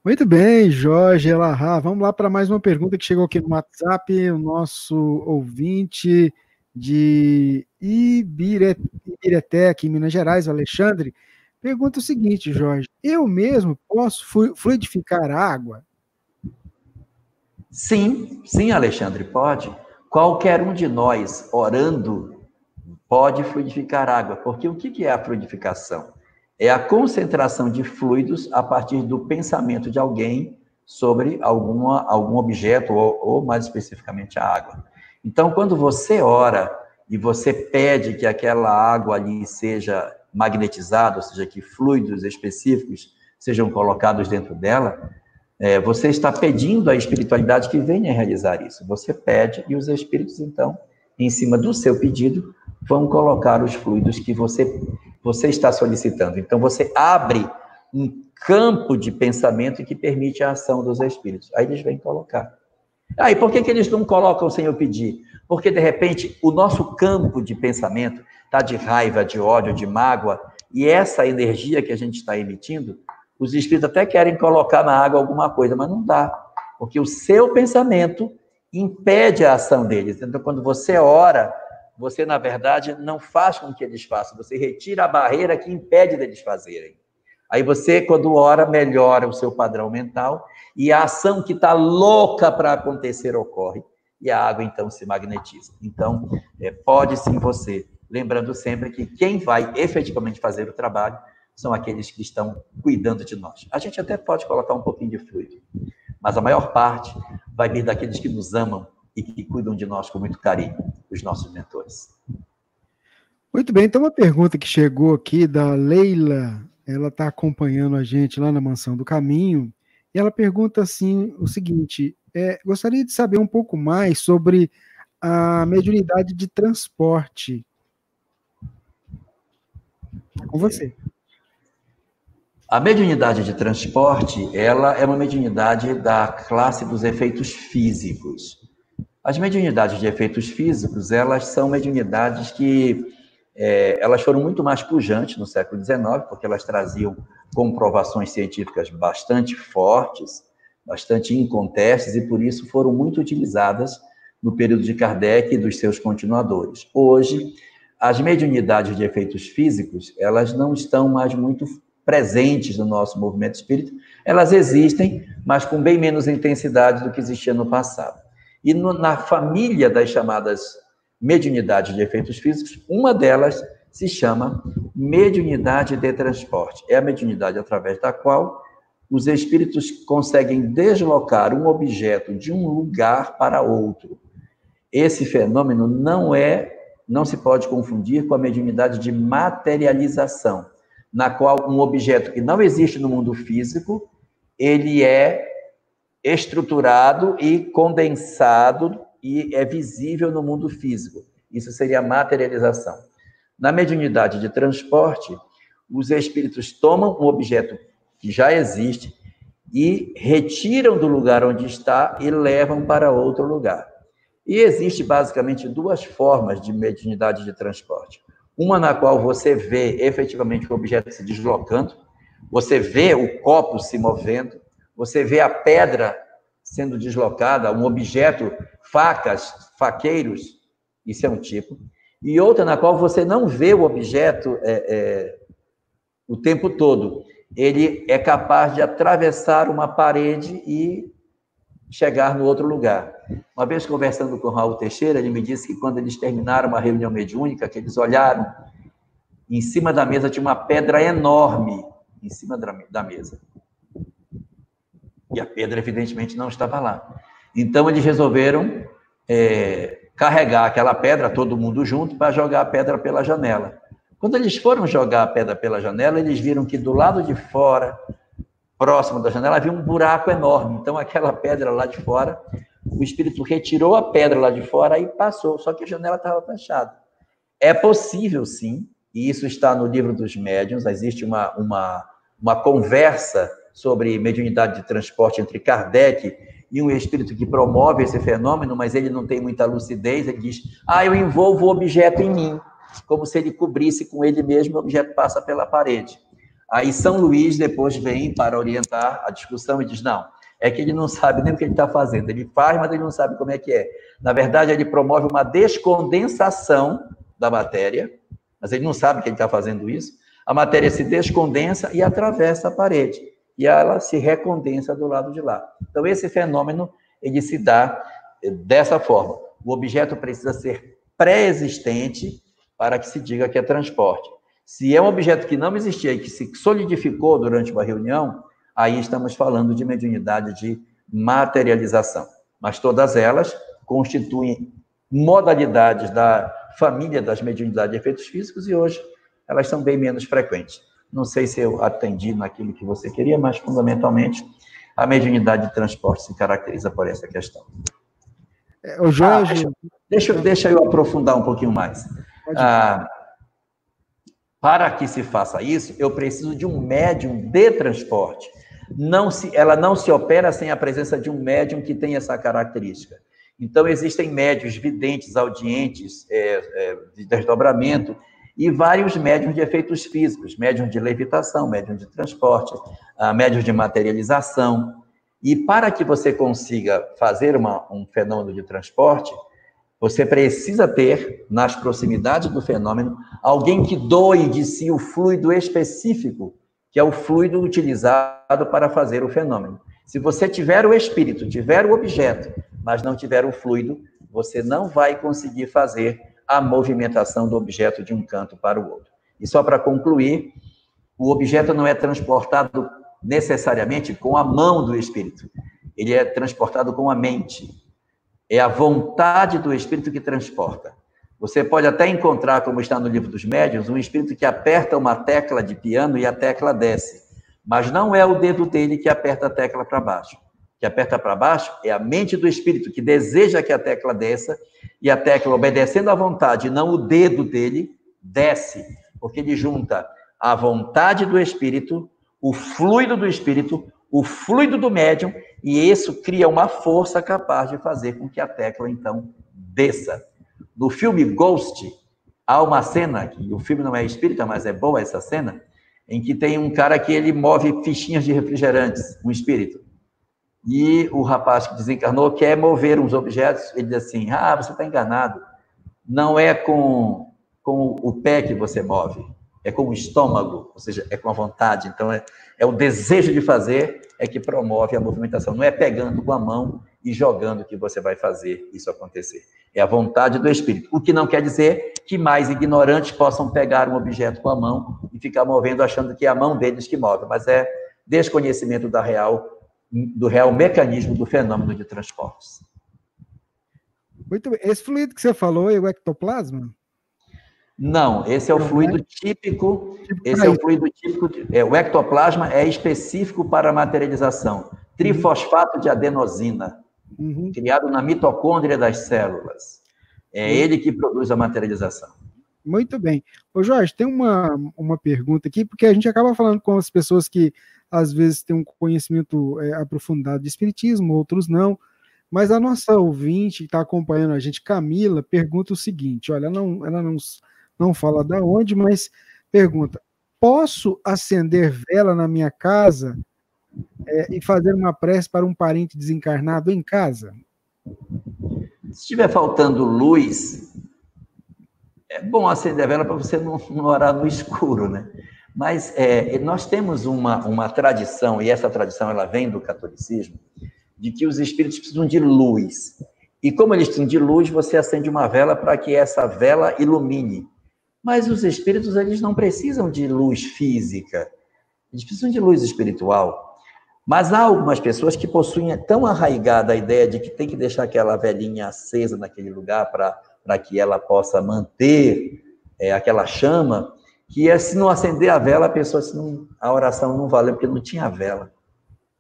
Muito bem, Jorge Elahá. Vamos lá para mais uma pergunta que chegou aqui no WhatsApp. O nosso ouvinte de Ibireté, aqui em Minas Gerais, o Alexandre, pergunta o seguinte, Jorge: eu mesmo posso fluidificar água? Sim, sim, Alexandre, pode. Qualquer um de nós, orando, pode fluidificar água, porque o que é a fluidificação? é a concentração de fluidos a partir do pensamento de alguém sobre alguma, algum objeto, ou, ou mais especificamente a água. Então, quando você ora e você pede que aquela água ali seja magnetizada, ou seja, que fluidos específicos sejam colocados dentro dela, é, você está pedindo à espiritualidade que venha realizar isso. Você pede e os espíritos, então, em cima do seu pedido, vão colocar os fluidos que você você está solicitando. Então, você abre um campo de pensamento que permite a ação dos espíritos. Aí eles vêm colocar. Ah, e por que, que eles não colocam sem eu pedir? Porque, de repente, o nosso campo de pensamento está de raiva, de ódio, de mágoa, e essa energia que a gente está emitindo, os espíritos até querem colocar na água alguma coisa, mas não dá. Porque o seu pensamento impede a ação deles. Então, quando você ora, você, na verdade, não faz com que eles façam, você retira a barreira que impede deles fazerem. Aí você, quando ora, melhora o seu padrão mental e a ação que está louca para acontecer ocorre. E a água, então, se magnetiza. Então, é, pode sim você. Lembrando sempre que quem vai efetivamente fazer o trabalho são aqueles que estão cuidando de nós. A gente até pode colocar um pouquinho de fluido, mas a maior parte vai vir daqueles que nos amam e que cuidam de nós com muito carinho, os nossos mentores. Muito bem, então uma pergunta que chegou aqui da Leila, ela está acompanhando a gente lá na Mansão do Caminho, e ela pergunta assim o seguinte: é, gostaria de saber um pouco mais sobre a mediunidade de transporte. Com você. A mediunidade de transporte, ela é uma mediunidade da classe dos efeitos físicos. As mediunidades de efeitos físicos, elas são mediunidades que é, elas foram muito mais pujantes no século XIX, porque elas traziam comprovações científicas bastante fortes, bastante incontestes, e por isso foram muito utilizadas no período de Kardec e dos seus continuadores. Hoje, as mediunidades de efeitos físicos, elas não estão mais muito presentes no nosso movimento espírita, elas existem, mas com bem menos intensidade do que existia no passado. E no, na família das chamadas mediunidades de efeitos físicos, uma delas se chama mediunidade de transporte. É a mediunidade através da qual os espíritos conseguem deslocar um objeto de um lugar para outro. Esse fenômeno não é, não se pode confundir com a mediunidade de materialização, na qual um objeto que não existe no mundo físico, ele é estruturado e condensado e é visível no mundo físico. Isso seria a materialização. Na mediunidade de transporte, os espíritos tomam um objeto que já existe e retiram do lugar onde está e levam para outro lugar. E existe basicamente duas formas de mediunidade de transporte. Uma na qual você vê efetivamente o objeto se deslocando, você vê o copo se movendo, você vê a pedra sendo deslocada, um objeto, facas, faqueiros, isso é um tipo. E outra na qual você não vê o objeto é, é, o tempo todo. Ele é capaz de atravessar uma parede e chegar no outro lugar. Uma vez conversando com o Raul Teixeira, ele me disse que quando eles terminaram uma reunião mediúnica, que eles olharam, em cima da mesa tinha uma pedra enorme, em cima da mesa. E a pedra, evidentemente, não estava lá. Então, eles resolveram é, carregar aquela pedra, todo mundo junto, para jogar a pedra pela janela. Quando eles foram jogar a pedra pela janela, eles viram que do lado de fora, próximo da janela, havia um buraco enorme. Então, aquela pedra lá de fora, o espírito retirou a pedra lá de fora e passou, só que a janela estava fechada. É possível, sim, e isso está no livro dos médiuns, existe uma, uma, uma conversa sobre mediunidade de transporte entre Kardec e um espírito que promove esse fenômeno, mas ele não tem muita lucidez, ele diz: "Ah, eu envolvo o objeto em mim", como se ele cobrisse com ele mesmo, o objeto passa pela parede. Aí São Luís depois vem para orientar a discussão e diz: não, é que ele não sabe nem o que ele está fazendo. Ele faz, mas ele não sabe como é que é. Na verdade, ele promove uma descondensação da matéria, mas ele não sabe que ele está fazendo isso. A matéria se descondensa e atravessa a parede. E ela se recondensa do lado de lá. Então, esse fenômeno, ele se dá eh, dessa forma. O objeto precisa ser pré-existente para que se diga que é transporte. Se é um objeto que não existia e que se solidificou durante uma reunião, aí estamos falando de mediunidade de materialização. Mas todas elas constituem modalidades da família das mediunidades de efeitos físicos e hoje elas são bem menos frequentes. Não sei se eu atendi naquilo que você queria, mas fundamentalmente a mediunidade de transporte se caracteriza por essa questão. É, o Jorge. Ah, deixa, deixa, deixa, eu aprofundar um pouquinho mais. Ah, para que se faça isso, eu preciso de um médium de transporte não se, ela não se opera sem a presença de um médium que tem essa característica. Então, existem médios videntes, audientes, é, é, de desdobramento, e vários médiums de efeitos físicos, médium de levitação, médium de transporte, uh, médium de materialização. E para que você consiga fazer uma, um fenômeno de transporte, você precisa ter, nas proximidades do fenômeno, alguém que doe de si o fluido específico que é o fluido utilizado para fazer o fenômeno. Se você tiver o espírito, tiver o objeto, mas não tiver o fluido, você não vai conseguir fazer a movimentação do objeto de um canto para o outro. E só para concluir, o objeto não é transportado necessariamente com a mão do espírito, ele é transportado com a mente. É a vontade do espírito que transporta. Você pode até encontrar, como está no livro dos médiuns, um espírito que aperta uma tecla de piano e a tecla desce. Mas não é o dedo dele que aperta a tecla para baixo. Que aperta para baixo é a mente do espírito que deseja que a tecla desça e a tecla, obedecendo à vontade, não o dedo dele, desce. Porque ele junta a vontade do espírito, o fluido do espírito, o fluido do médium, e isso cria uma força capaz de fazer com que a tecla, então, desça. No filme Ghost, há uma cena, que o filme não é espírita, mas é boa essa cena, em que tem um cara que ele move fichinhas de refrigerantes, um espírito. E o rapaz que desencarnou quer mover uns objetos, ele diz assim: Ah, você está enganado. Não é com, com o pé que você move, é com o estômago, ou seja, é com a vontade. Então, é, é o desejo de fazer é que promove a movimentação. Não é pegando com a mão e jogando que você vai fazer isso acontecer. É a vontade do Espírito. O que não quer dizer que mais ignorantes possam pegar um objeto com a mão e ficar movendo achando que é a mão deles que move, mas é desconhecimento da real, do real mecanismo do fenômeno de transportes. Muito bem. Esse fluido que você falou é o ectoplasma? Não, esse é o fluido típico. Esse é o fluido típico. É, o ectoplasma é específico para a materialização. Trifosfato de adenosina uhum. criado na mitocôndria das células. É uhum. ele que produz a materialização. Muito bem. Ô Jorge, tem uma, uma pergunta aqui, porque a gente acaba falando com as pessoas que às vezes têm um conhecimento é, aprofundado de espiritismo, outros não. Mas a nossa ouvinte que está acompanhando a gente, Camila, pergunta o seguinte: olha, ela não, ela não, não fala da onde, mas pergunta: posso acender vela na minha casa é, e fazer uma prece para um parente desencarnado em casa? Se estiver faltando luz, é bom acender a vela para você não, não, orar no escuro, né? Mas é, nós temos uma, uma tradição, e essa tradição ela vem do catolicismo, de que os espíritos precisam de luz. E como eles precisam de luz, você acende uma vela para que essa vela ilumine. Mas os espíritos, eles não precisam de luz física, eles precisam de luz espiritual. Mas há algumas pessoas que possuem tão arraigada a ideia de que tem que deixar aquela velhinha acesa naquele lugar para que ela possa manter é, aquela chama, que é, se não acender a vela, a pessoa, se não, a oração não valeu, porque não tinha vela.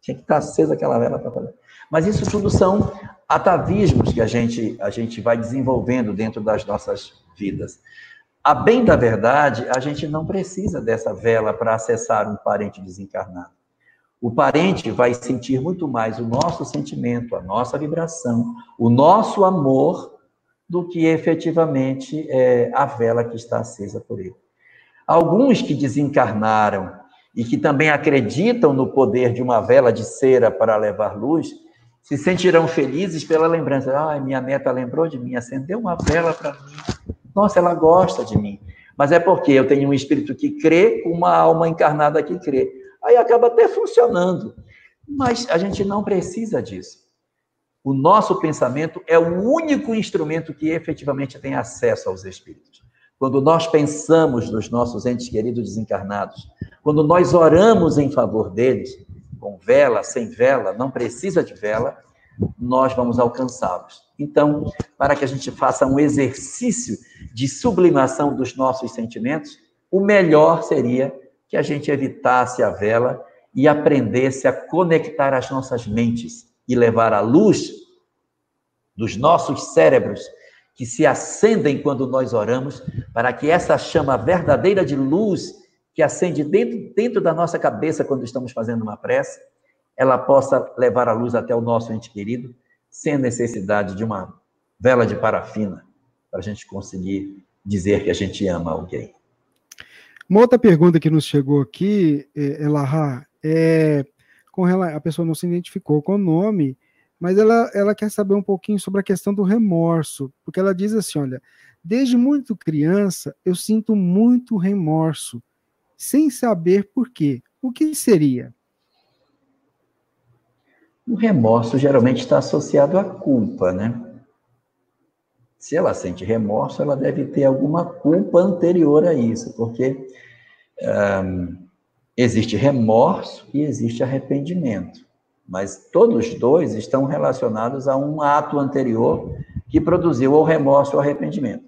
Tinha que estar acesa aquela vela para fazer. Mas isso tudo são atavismos que a gente, a gente vai desenvolvendo dentro das nossas vidas. A bem da verdade, a gente não precisa dessa vela para acessar um parente desencarnado. O parente vai sentir muito mais o nosso sentimento, a nossa vibração, o nosso amor, do que efetivamente é, a vela que está acesa por ele. Alguns que desencarnaram e que também acreditam no poder de uma vela de cera para levar luz, se sentirão felizes pela lembrança. Ah, minha neta lembrou de mim, acendeu uma vela para mim. Nossa, ela gosta de mim. Mas é porque eu tenho um espírito que crê, uma alma encarnada que crê. Aí acaba até funcionando. Mas a gente não precisa disso. O nosso pensamento é o único instrumento que efetivamente tem acesso aos espíritos. Quando nós pensamos nos nossos entes queridos desencarnados, quando nós oramos em favor deles, com vela, sem vela, não precisa de vela, nós vamos alcançá-los. Então, para que a gente faça um exercício de sublimação dos nossos sentimentos, o melhor seria que a gente evitasse a vela e aprendesse a conectar as nossas mentes e levar a luz dos nossos cérebros que se acendem quando nós oramos, para que essa chama verdadeira de luz que acende dentro, dentro da nossa cabeça quando estamos fazendo uma prece, ela possa levar a luz até o nosso ente querido, sem a necessidade de uma vela de parafina, para a gente conseguir dizer que a gente ama alguém. Uma outra pergunta que nos chegou aqui, Elahá, é, com relação, a pessoa não se identificou com o nome, mas ela, ela quer saber um pouquinho sobre a questão do remorso, porque ela diz assim: olha, desde muito criança eu sinto muito remorso, sem saber por quê. O que seria? O remorso geralmente está associado à culpa, né? Se ela sente remorso, ela deve ter alguma culpa anterior a isso, porque um, Existe remorso e existe arrependimento, mas todos os dois estão relacionados a um ato anterior que produziu o remorso ou arrependimento.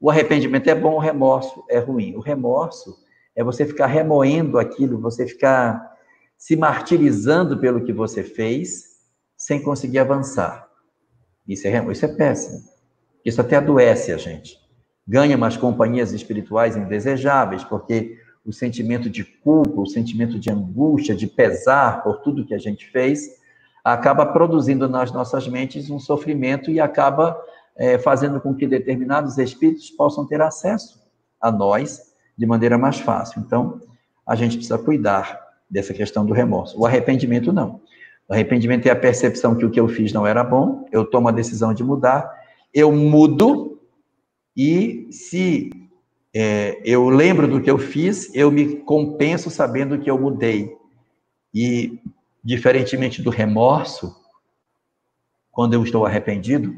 O arrependimento é bom, o remorso é ruim. O remorso é você ficar remoendo aquilo, você ficar se martirizando pelo que você fez sem conseguir avançar. Isso é, isso é péssimo. Isso até adoece a gente. Ganha umas companhias espirituais indesejáveis, porque o sentimento de culpa, o sentimento de angústia, de pesar por tudo que a gente fez, acaba produzindo nas nossas mentes um sofrimento e acaba é, fazendo com que determinados espíritos possam ter acesso a nós de maneira mais fácil. Então, a gente precisa cuidar dessa questão do remorso. O arrependimento, não. O arrependimento é a percepção que o que eu fiz não era bom, eu tomo a decisão de mudar, eu mudo, e se é, eu lembro do que eu fiz, eu me compenso sabendo que eu mudei. E, diferentemente do remorso, quando eu estou arrependido,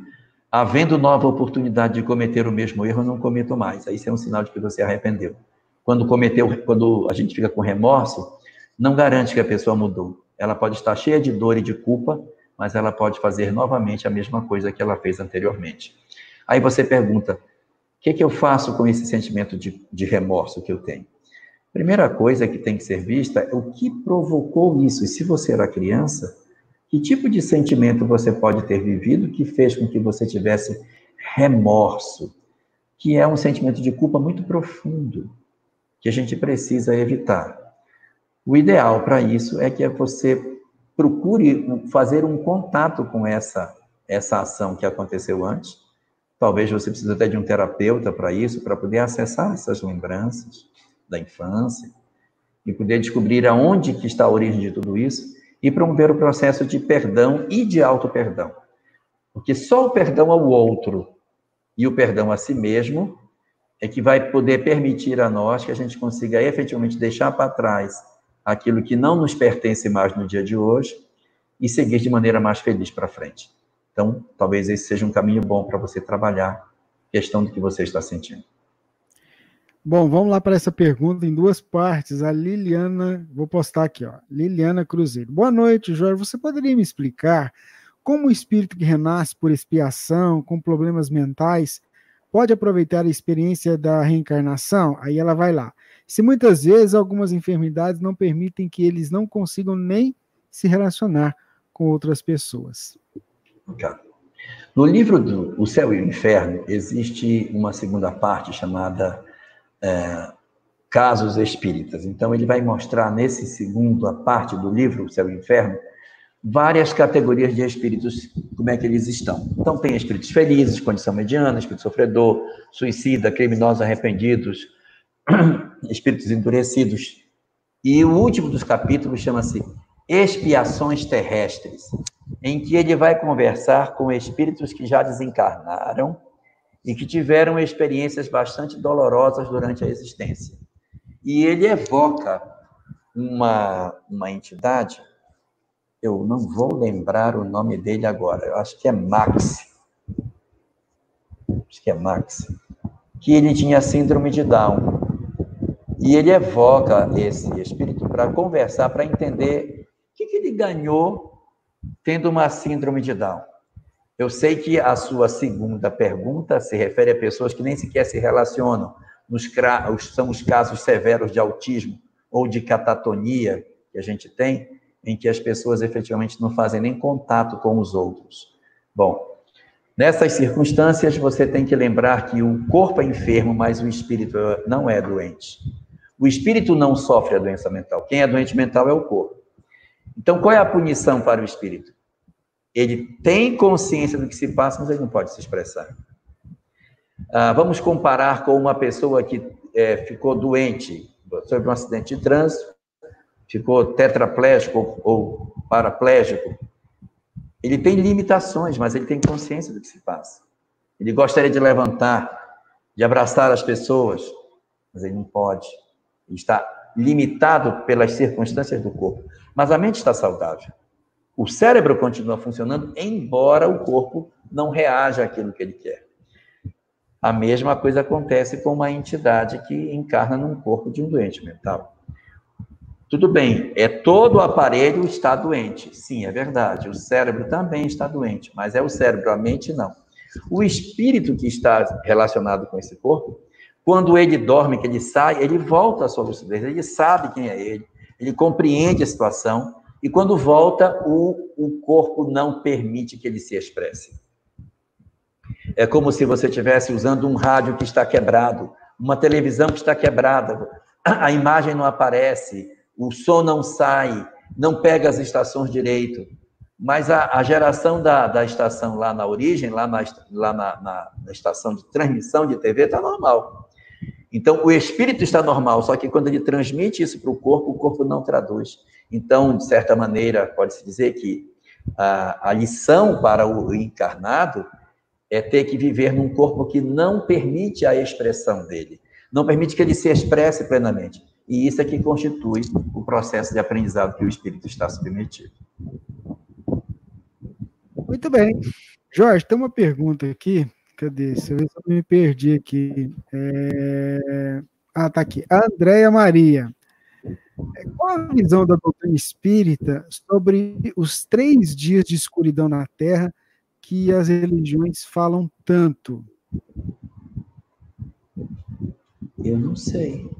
havendo nova oportunidade de cometer o mesmo erro, eu não cometo mais. Aí isso é um sinal de que você arrependeu. Quando cometeu, quando a gente fica com remorso, não garante que a pessoa mudou. Ela pode estar cheia de dor e de culpa, mas ela pode fazer novamente a mesma coisa que ela fez anteriormente. Aí você pergunta: que, é que eu faço com esse sentimento de, de remorso que eu tenho? Primeira coisa que tem que ser vista é o que provocou isso. E se você era criança, que tipo de sentimento você pode ter vivido que fez com que você tivesse remorso, que é um sentimento de culpa muito profundo, que a gente precisa evitar. O ideal para isso é que você procure fazer um contato com essa, essa ação que aconteceu antes, Talvez você precise até de um terapeuta para isso, para poder acessar essas lembranças da infância e poder descobrir aonde que está a origem de tudo isso e promover o processo de perdão e de auto-perdão. Porque só o perdão ao outro e o perdão a si mesmo é que vai poder permitir a nós que a gente consiga efetivamente deixar para trás aquilo que não nos pertence mais no dia de hoje e seguir de maneira mais feliz para frente. Então, talvez esse seja um caminho bom para você trabalhar questão do que você está sentindo. Bom, vamos lá para essa pergunta em duas partes. A Liliana, vou postar aqui, ó. Liliana Cruzeiro. Boa noite, Jorge. Você poderia me explicar como o espírito que renasce por expiação, com problemas mentais, pode aproveitar a experiência da reencarnação? Aí ela vai lá. Se muitas vezes algumas enfermidades não permitem que eles não consigam nem se relacionar com outras pessoas. No livro do O Céu e o Inferno, existe uma segunda parte chamada é, Casos Espíritas. Então, ele vai mostrar nesse segunda parte do livro, O Céu e o Inferno, várias categorias de espíritos, como é que eles estão. Então, tem espíritos felizes, condição mediana, espírito sofredor, suicida, criminosos arrependidos, espíritos endurecidos, E o último dos capítulos chama-se Expiações Terrestres, em que ele vai conversar com espíritos que já desencarnaram e que tiveram experiências bastante dolorosas durante a existência. E ele evoca uma, uma entidade, eu não vou lembrar o nome dele agora, eu acho que é Max. Acho que é Max. Que ele tinha síndrome de Down. E ele evoca esse espírito para conversar, para entender que, que ele ganhou tendo uma síndrome de Down. Eu sei que a sua segunda pergunta se refere a pessoas que nem sequer se relacionam. Nos, são os casos severos de autismo ou de catatonia que a gente tem, em que as pessoas efetivamente não fazem nem contato com os outros. Bom, nessas circunstâncias você tem que lembrar que o corpo é enfermo, mas o espírito não é doente. O espírito não sofre a doença mental. Quem é doente mental é o corpo. Então, qual é a punição para o espírito? Ele tem consciência do que se passa, mas ele não pode se expressar. Ah, vamos comparar com uma pessoa que é, ficou doente sobre um acidente de trânsito, ficou tetraplégico ou paraplégico. Ele tem limitações, mas ele tem consciência do que se passa. Ele gostaria de levantar, de abraçar as pessoas, mas ele não pode. Ele está limitado pelas circunstâncias do corpo. Mas a mente está saudável. O cérebro continua funcionando, embora o corpo não reaja àquilo que ele quer. A mesma coisa acontece com uma entidade que encarna num corpo de um doente mental. Tudo bem, é todo o aparelho está doente. Sim, é verdade. O cérebro também está doente, mas é o cérebro, a mente não. O espírito que está relacionado com esse corpo, quando ele dorme, que ele sai, ele volta à sua lucidez, ele sabe quem é ele, ele compreende a situação, e quando volta, o, o corpo não permite que ele se expresse. É como se você estivesse usando um rádio que está quebrado, uma televisão que está quebrada, a imagem não aparece, o som não sai, não pega as estações direito. Mas a, a geração da, da estação lá na origem, lá na, lá na, na, na estação de transmissão de TV, está normal. Então, o espírito está normal, só que quando ele transmite isso para o corpo, o corpo não traduz. Então, de certa maneira, pode-se dizer que a, a lição para o encarnado é ter que viver num corpo que não permite a expressão dele, não permite que ele se expresse plenamente. E isso é que constitui o processo de aprendizado que o espírito está submetido. Muito bem. Jorge, tem uma pergunta aqui. Cadê? Se eu me perdi aqui. É... Ah, tá aqui. Andréia Maria. Qual a visão da doutrina espírita sobre os três dias de escuridão na Terra que as religiões falam tanto? Eu não sei.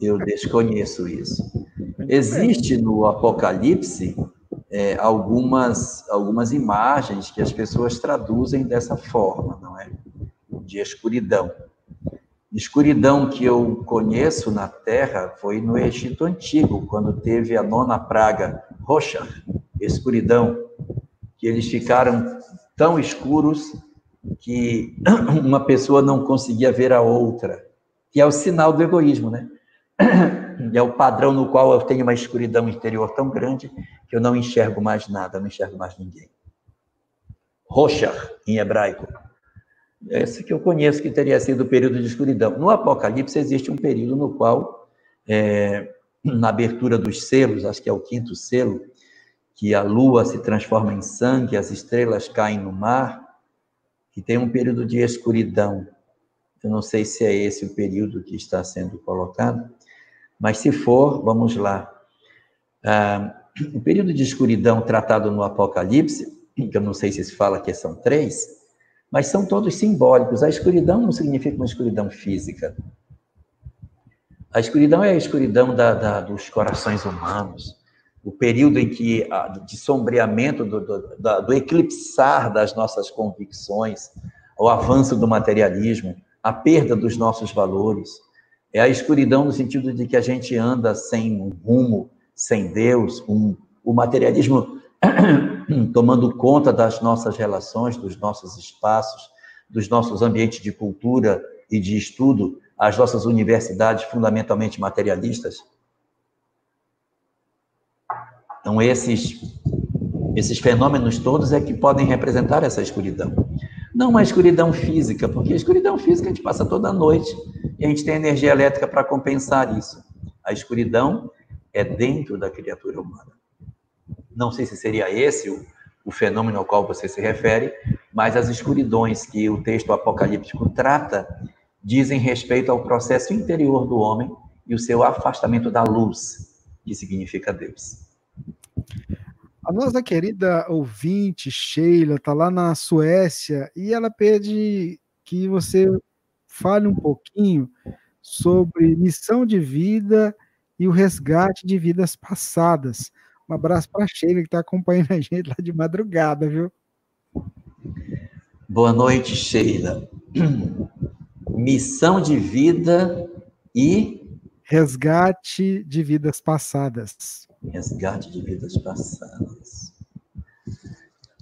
Eu desconheço isso. Existe no Apocalipse é, algumas, algumas imagens que as pessoas traduzem dessa forma, não é? De escuridão. Escuridão que eu conheço na Terra foi no Egito Antigo, quando teve a nona praga, roxa, escuridão, que eles ficaram tão escuros que uma pessoa não conseguia ver a outra, que é o sinal do egoísmo, né? É o padrão no qual eu tenho uma escuridão interior tão grande que eu não enxergo mais nada, não enxergo mais ninguém. Rocha, em hebraico. Esse que eu conheço que teria sido o período de escuridão. No Apocalipse existe um período no qual, é, na abertura dos selos, acho que é o quinto selo, que a lua se transforma em sangue, as estrelas caem no mar, que tem um período de escuridão. Eu não sei se é esse o período que está sendo colocado, mas se for, vamos lá. Ah, o período de escuridão tratado no Apocalipse, que eu não sei se se fala que são três, mas são todos simbólicos. A escuridão não significa uma escuridão física. A escuridão é a escuridão da, da, dos corações humanos, o período em que de sombreamento do, do, do eclipsar das nossas convicções, o avanço do materialismo, a perda dos nossos valores. É a escuridão no sentido de que a gente anda sem um rumo, sem Deus, um, o materialismo tomando conta das nossas relações, dos nossos espaços, dos nossos ambientes de cultura e de estudo, as nossas universidades fundamentalmente materialistas. Então, esses, esses fenômenos todos é que podem representar essa escuridão. Não uma escuridão física, porque a escuridão física a gente passa toda noite e a gente tem energia elétrica para compensar isso. A escuridão é dentro da criatura humana. Não sei se seria esse o, o fenômeno ao qual você se refere, mas as escuridões que o texto apocalíptico trata dizem respeito ao processo interior do homem e o seu afastamento da luz, que significa Deus. A nossa querida ouvinte, Sheila, está lá na Suécia e ela pede que você fale um pouquinho sobre missão de vida e o resgate de vidas passadas. Um abraço para a Sheila, que está acompanhando a gente lá de madrugada, viu? Boa noite, Sheila. Missão de vida e. Resgate de vidas passadas. Resgate de vidas passadas.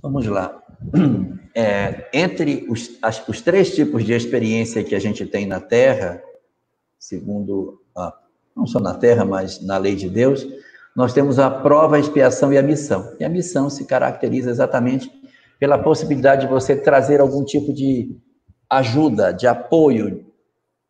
Vamos lá. É, entre os, as, os três tipos de experiência que a gente tem na Terra, segundo a, não só na Terra, mas na lei de Deus, nós temos a prova, a expiação e a missão. E a missão se caracteriza exatamente pela possibilidade de você trazer algum tipo de ajuda, de apoio,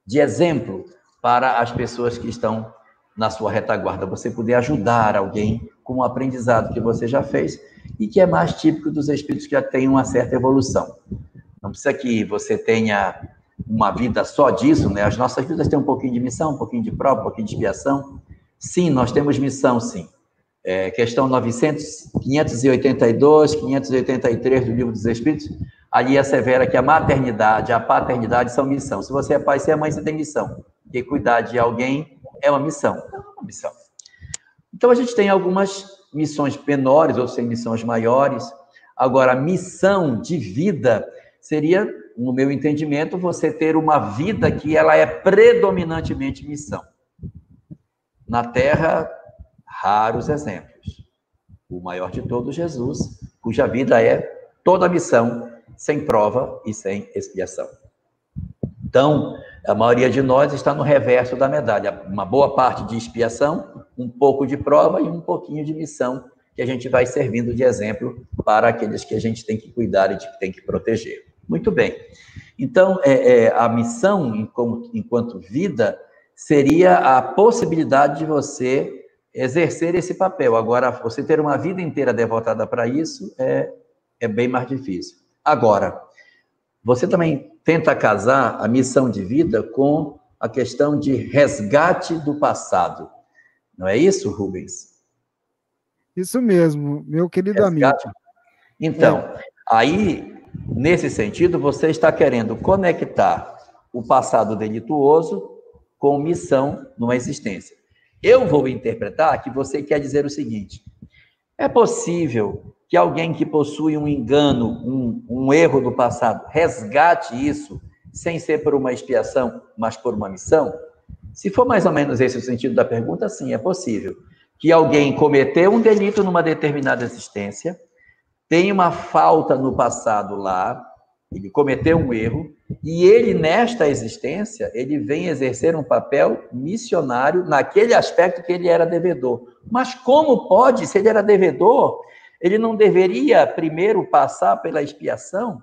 de exemplo para as pessoas que estão na sua retaguarda. Você poder ajudar alguém com um aprendizado que você já fez e que é mais típico dos espíritos que já têm uma certa evolução. Não precisa que você tenha uma vida só disso, né? As nossas vidas têm um pouquinho de missão, um pouquinho de prova, um pouquinho de expiação, Sim, nós temos missão, sim. É, questão 900, 582, 583 do Livro dos Espíritos, ali assevera que a maternidade, a paternidade são missão. Se você é pai, se é mãe, você tem missão. Porque cuidar de alguém é uma missão. É uma missão. Então, a gente tem algumas missões menores, ou sem missões maiores. Agora, missão de vida seria, no meu entendimento, você ter uma vida que ela é predominantemente missão. Na Terra, raros exemplos. O maior de todos, Jesus, cuja vida é toda missão, sem prova e sem expiação. Então, a maioria de nós está no reverso da medalha. Uma boa parte de expiação, um pouco de prova e um pouquinho de missão, que a gente vai servindo de exemplo para aqueles que a gente tem que cuidar e tem que proteger. Muito bem. Então, é, é, a missão, enquanto vida, seria a possibilidade de você exercer esse papel. Agora, você ter uma vida inteira devotada para isso é, é bem mais difícil. Agora, você também tenta casar a missão de vida com a questão de resgate do passado. Não é isso, Rubens? Isso mesmo, meu querido resgate. amigo. Então, é. aí, nesse sentido, você está querendo conectar o passado delituoso com missão numa existência. Eu vou interpretar que você quer dizer o seguinte: é possível que alguém que possui um engano, um, um erro do passado, resgate isso sem ser por uma expiação, mas por uma missão? Se for mais ou menos esse o sentido da pergunta, sim, é possível. Que alguém cometeu um delito numa determinada existência, tem uma falta no passado lá, ele cometeu um erro e ele nesta existência ele vem exercer um papel missionário naquele aspecto que ele era devedor. Mas como pode, se ele era devedor, ele não deveria primeiro passar pela expiação?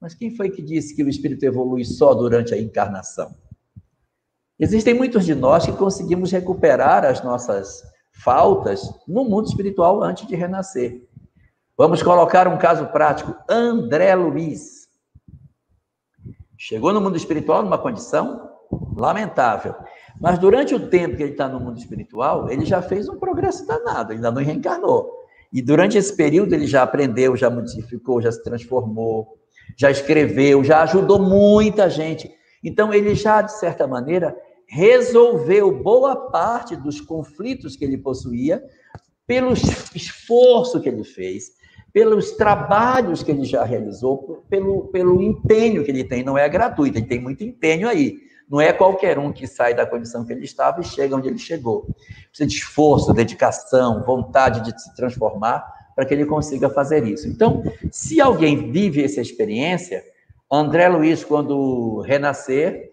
Mas quem foi que disse que o espírito evolui só durante a encarnação? Existem muitos de nós que conseguimos recuperar as nossas faltas no mundo espiritual antes de renascer. Vamos colocar um caso prático. André Luiz Chegou no mundo espiritual numa condição lamentável. Mas durante o tempo que ele está no mundo espiritual, ele já fez um progresso danado, ainda não reencarnou. E durante esse período ele já aprendeu, já modificou, já se transformou, já escreveu, já ajudou muita gente. Então ele já, de certa maneira, resolveu boa parte dos conflitos que ele possuía pelo esforço que ele fez, pelos trabalhos que ele já realizou, pelo, pelo empenho que ele tem. Não é gratuito, ele tem muito empenho aí. Não é qualquer um que sai da condição que ele estava e chega onde ele chegou. Precisa de esforço, dedicação, vontade de se transformar para que ele consiga fazer isso. Então, se alguém vive essa experiência, André Luiz, quando renascer,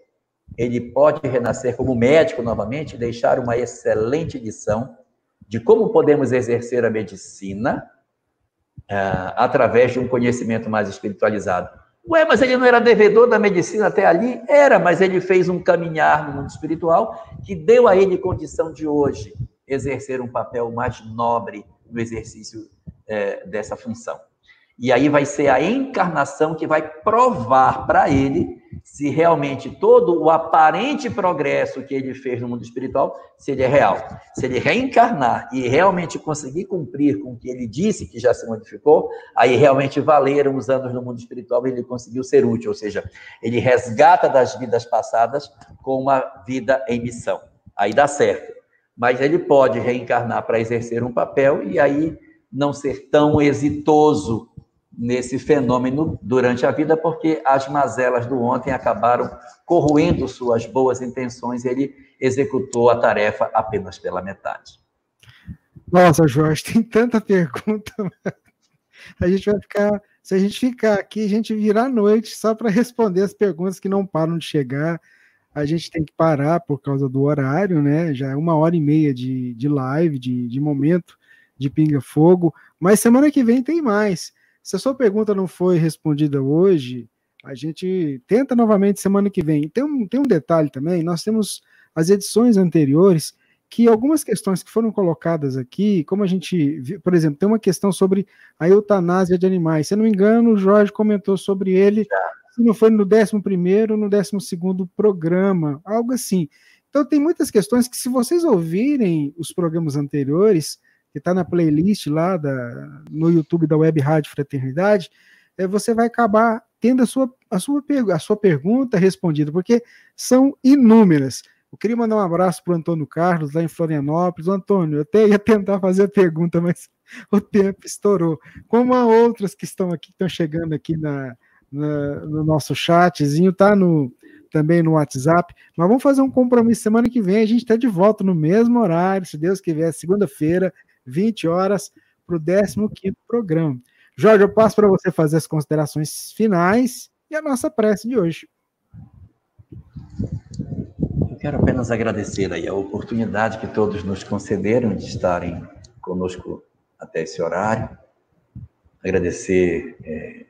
ele pode renascer como médico novamente, deixar uma excelente lição de como podemos exercer a medicina uh, através de um conhecimento mais espiritualizado. Ué, mas ele não era devedor da medicina até ali? Era, mas ele fez um caminhar no mundo espiritual que deu a ele condição de hoje exercer um papel mais nobre no exercício é, dessa função. E aí vai ser a encarnação que vai provar para ele se realmente todo o aparente progresso que ele fez no mundo espiritual, se ele é real. Se ele reencarnar e realmente conseguir cumprir com o que ele disse que já se modificou, aí realmente valeram os anos no mundo espiritual e ele conseguiu ser útil, ou seja, ele resgata das vidas passadas com uma vida em missão. Aí dá certo. Mas ele pode reencarnar para exercer um papel e aí não ser tão exitoso nesse fenômeno durante a vida, porque as mazelas do ontem acabaram corroendo suas boas intenções e ele executou a tarefa apenas pela metade. Nossa, Jorge, tem tanta pergunta. A gente vai ficar, se a gente ficar aqui, a gente virar a noite só para responder as perguntas que não param de chegar. A gente tem que parar por causa do horário, né? Já é uma hora e meia de, de live, de, de momento de pinga-fogo. Mas semana que vem tem mais. Se a sua pergunta não foi respondida hoje, a gente tenta novamente semana que vem. Tem um, tem um detalhe também: nós temos as edições anteriores que algumas questões que foram colocadas aqui, como a gente, por exemplo, tem uma questão sobre a eutanásia de animais. Se eu não me engano, o Jorge comentou sobre ele, se não foi no 11 ou no 12 programa, algo assim. Então, tem muitas questões que, se vocês ouvirem os programas anteriores, que está na playlist lá da, no YouTube da Web Rádio Fraternidade, é, você vai acabar tendo a sua, a, sua, a sua pergunta respondida, porque são inúmeras. Eu queria mandar um abraço para o Antônio Carlos, lá em Florianópolis. Antônio, eu até ia tentar fazer a pergunta, mas o tempo estourou. Como há outras que estão aqui, que estão chegando aqui na, na, no nosso chatzinho, tá no, também no WhatsApp. Mas vamos fazer um compromisso semana que vem. A gente está de volta no mesmo horário, se Deus quiser, segunda-feira, 20 horas, para o 15 programa. Jorge, eu passo para você fazer as considerações finais e a nossa prece de hoje. Eu quero apenas agradecer aí a oportunidade que todos nos concederam de estarem conosco até esse horário. Agradecer é,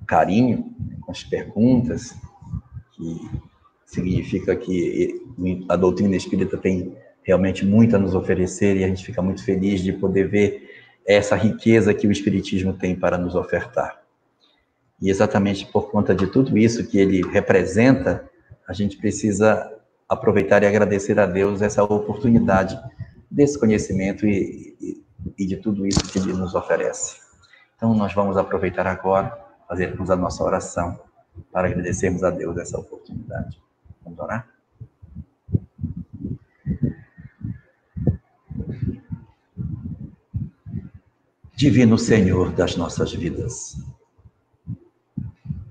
o carinho com as perguntas, que significa que a doutrina espírita tem realmente muito a nos oferecer e a gente fica muito feliz de poder ver essa riqueza que o Espiritismo tem para nos ofertar. E exatamente por conta de tudo isso que ele representa, a gente precisa aproveitar e agradecer a Deus essa oportunidade desse conhecimento e, e, e de tudo isso que ele nos oferece. Então, nós vamos aproveitar agora, fazermos a nossa oração para agradecermos a Deus essa oportunidade. Vamos orar? Divino Senhor das nossas vidas.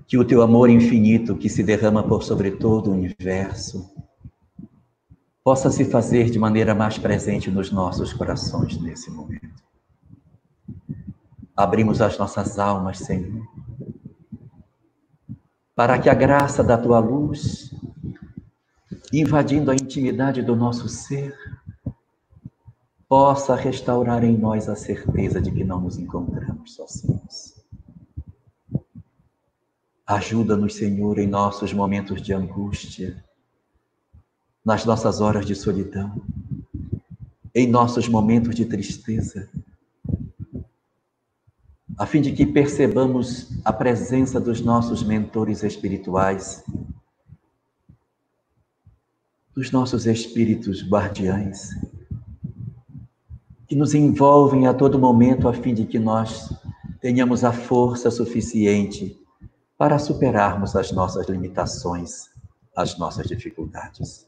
Que o teu amor infinito que se derrama por sobre todo o universo possa se fazer de maneira mais presente nos nossos corações nesse momento. Abrimos as nossas almas, Senhor, para que a graça da tua luz, invadindo a intimidade do nosso ser, possa restaurar em nós a certeza de que não nos encontramos sozinhos. Ajuda-nos, Senhor, em nossos momentos de angústia, nas nossas horas de solidão, em nossos momentos de tristeza, a fim de que percebamos a presença dos nossos mentores espirituais, dos nossos espíritos guardiães, que nos envolvem a todo momento a fim de que nós tenhamos a força suficiente para superarmos as nossas limitações, as nossas dificuldades.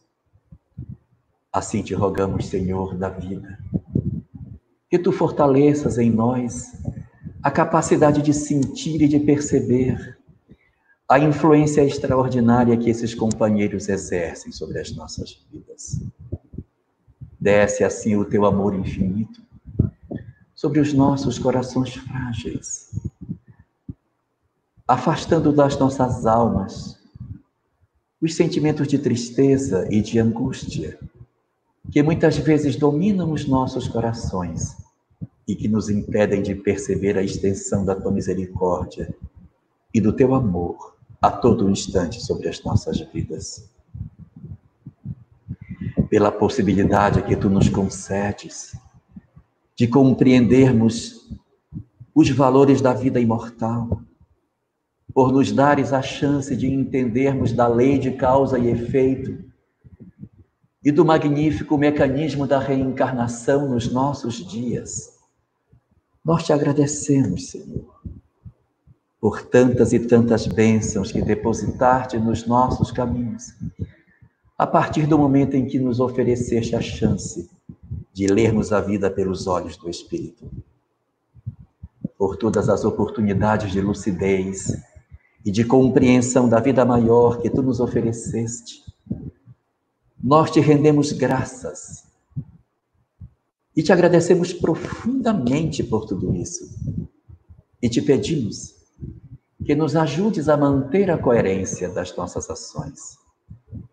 Assim te rogamos, Senhor da vida, que tu fortaleças em nós a capacidade de sentir e de perceber a influência extraordinária que esses companheiros exercem sobre as nossas vidas. Desce assim o teu amor infinito sobre os nossos corações frágeis, afastando das nossas almas os sentimentos de tristeza e de angústia, que muitas vezes dominam os nossos corações e que nos impedem de perceber a extensão da tua misericórdia e do teu amor a todo instante sobre as nossas vidas. Pela possibilidade que tu nos concedes de compreendermos os valores da vida imortal, por nos dares a chance de entendermos da lei de causa e efeito e do magnífico mecanismo da reencarnação nos nossos dias. Nós te agradecemos, Senhor, por tantas e tantas bênçãos que depositaste nos nossos caminhos, a partir do momento em que nos ofereceste a chance de lermos a vida pelos olhos do Espírito. Por todas as oportunidades de lucidez e de compreensão da vida maior que tu nos ofereceste, nós te rendemos graças e te agradecemos profundamente por tudo isso. E te pedimos que nos ajudes a manter a coerência das nossas ações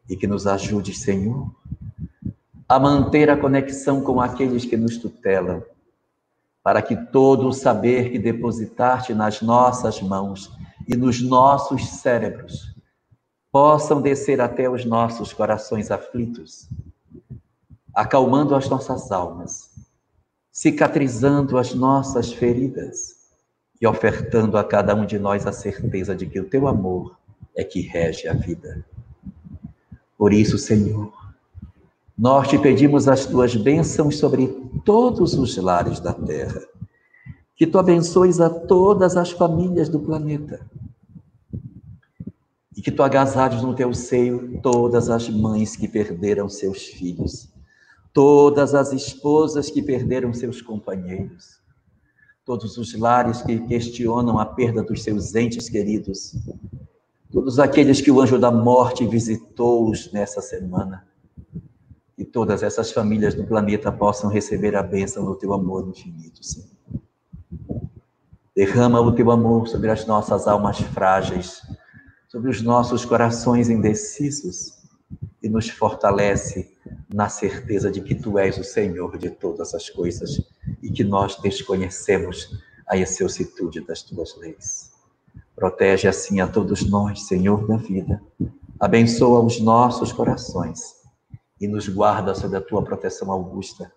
e que nos ajudes, Senhor, a manter a conexão com aqueles que nos tutelam, para que todo o saber que depositaste nas nossas mãos e nos nossos cérebros possam descer até os nossos corações aflitos, acalmando as nossas almas, cicatrizando as nossas feridas e ofertando a cada um de nós a certeza de que o teu amor é que rege a vida. Por isso, Senhor, nós te pedimos as tuas bênçãos sobre todos os lares da terra. Que tu abençoes a todas as famílias do planeta e que tu agasalhes no teu seio todas as mães que perderam seus filhos, todas as esposas que perderam seus companheiros, todos os lares que questionam a perda dos seus entes queridos, todos aqueles que o anjo da morte visitou-os nessa semana. E todas essas famílias do planeta possam receber a bênção do teu amor infinito, Senhor. Derrama o teu amor sobre as nossas almas frágeis, sobre os nossos corações indecisos e nos fortalece na certeza de que tu és o Senhor de todas as coisas e que nós desconhecemos a excelsitude das tuas leis. Protege assim a todos nós, Senhor da vida. Abençoa os nossos corações e nos guarda sob a tua proteção augusta,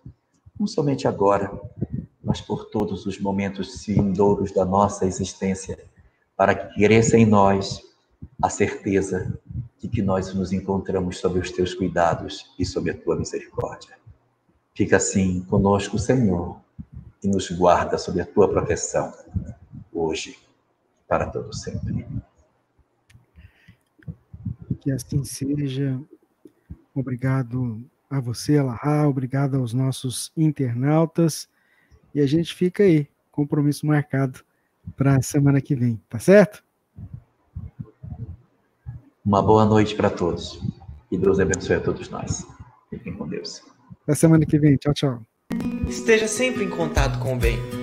não somente agora, mas por todos os momentos vindouros da nossa existência, para que cresça em nós a certeza de que nós nos encontramos sob os teus cuidados e sob a tua misericórdia. Fica assim conosco, Senhor, e nos guarda sob a tua proteção, hoje, para todo sempre. Que assim seja. Obrigado a você, Alahá, obrigado aos nossos internautas. E a gente fica aí, compromisso marcado para a semana que vem, tá certo? Uma boa noite para todos. E Deus abençoe a todos nós. Fiquem com Deus. Até semana que vem. Tchau, tchau. Esteja sempre em contato com o bem.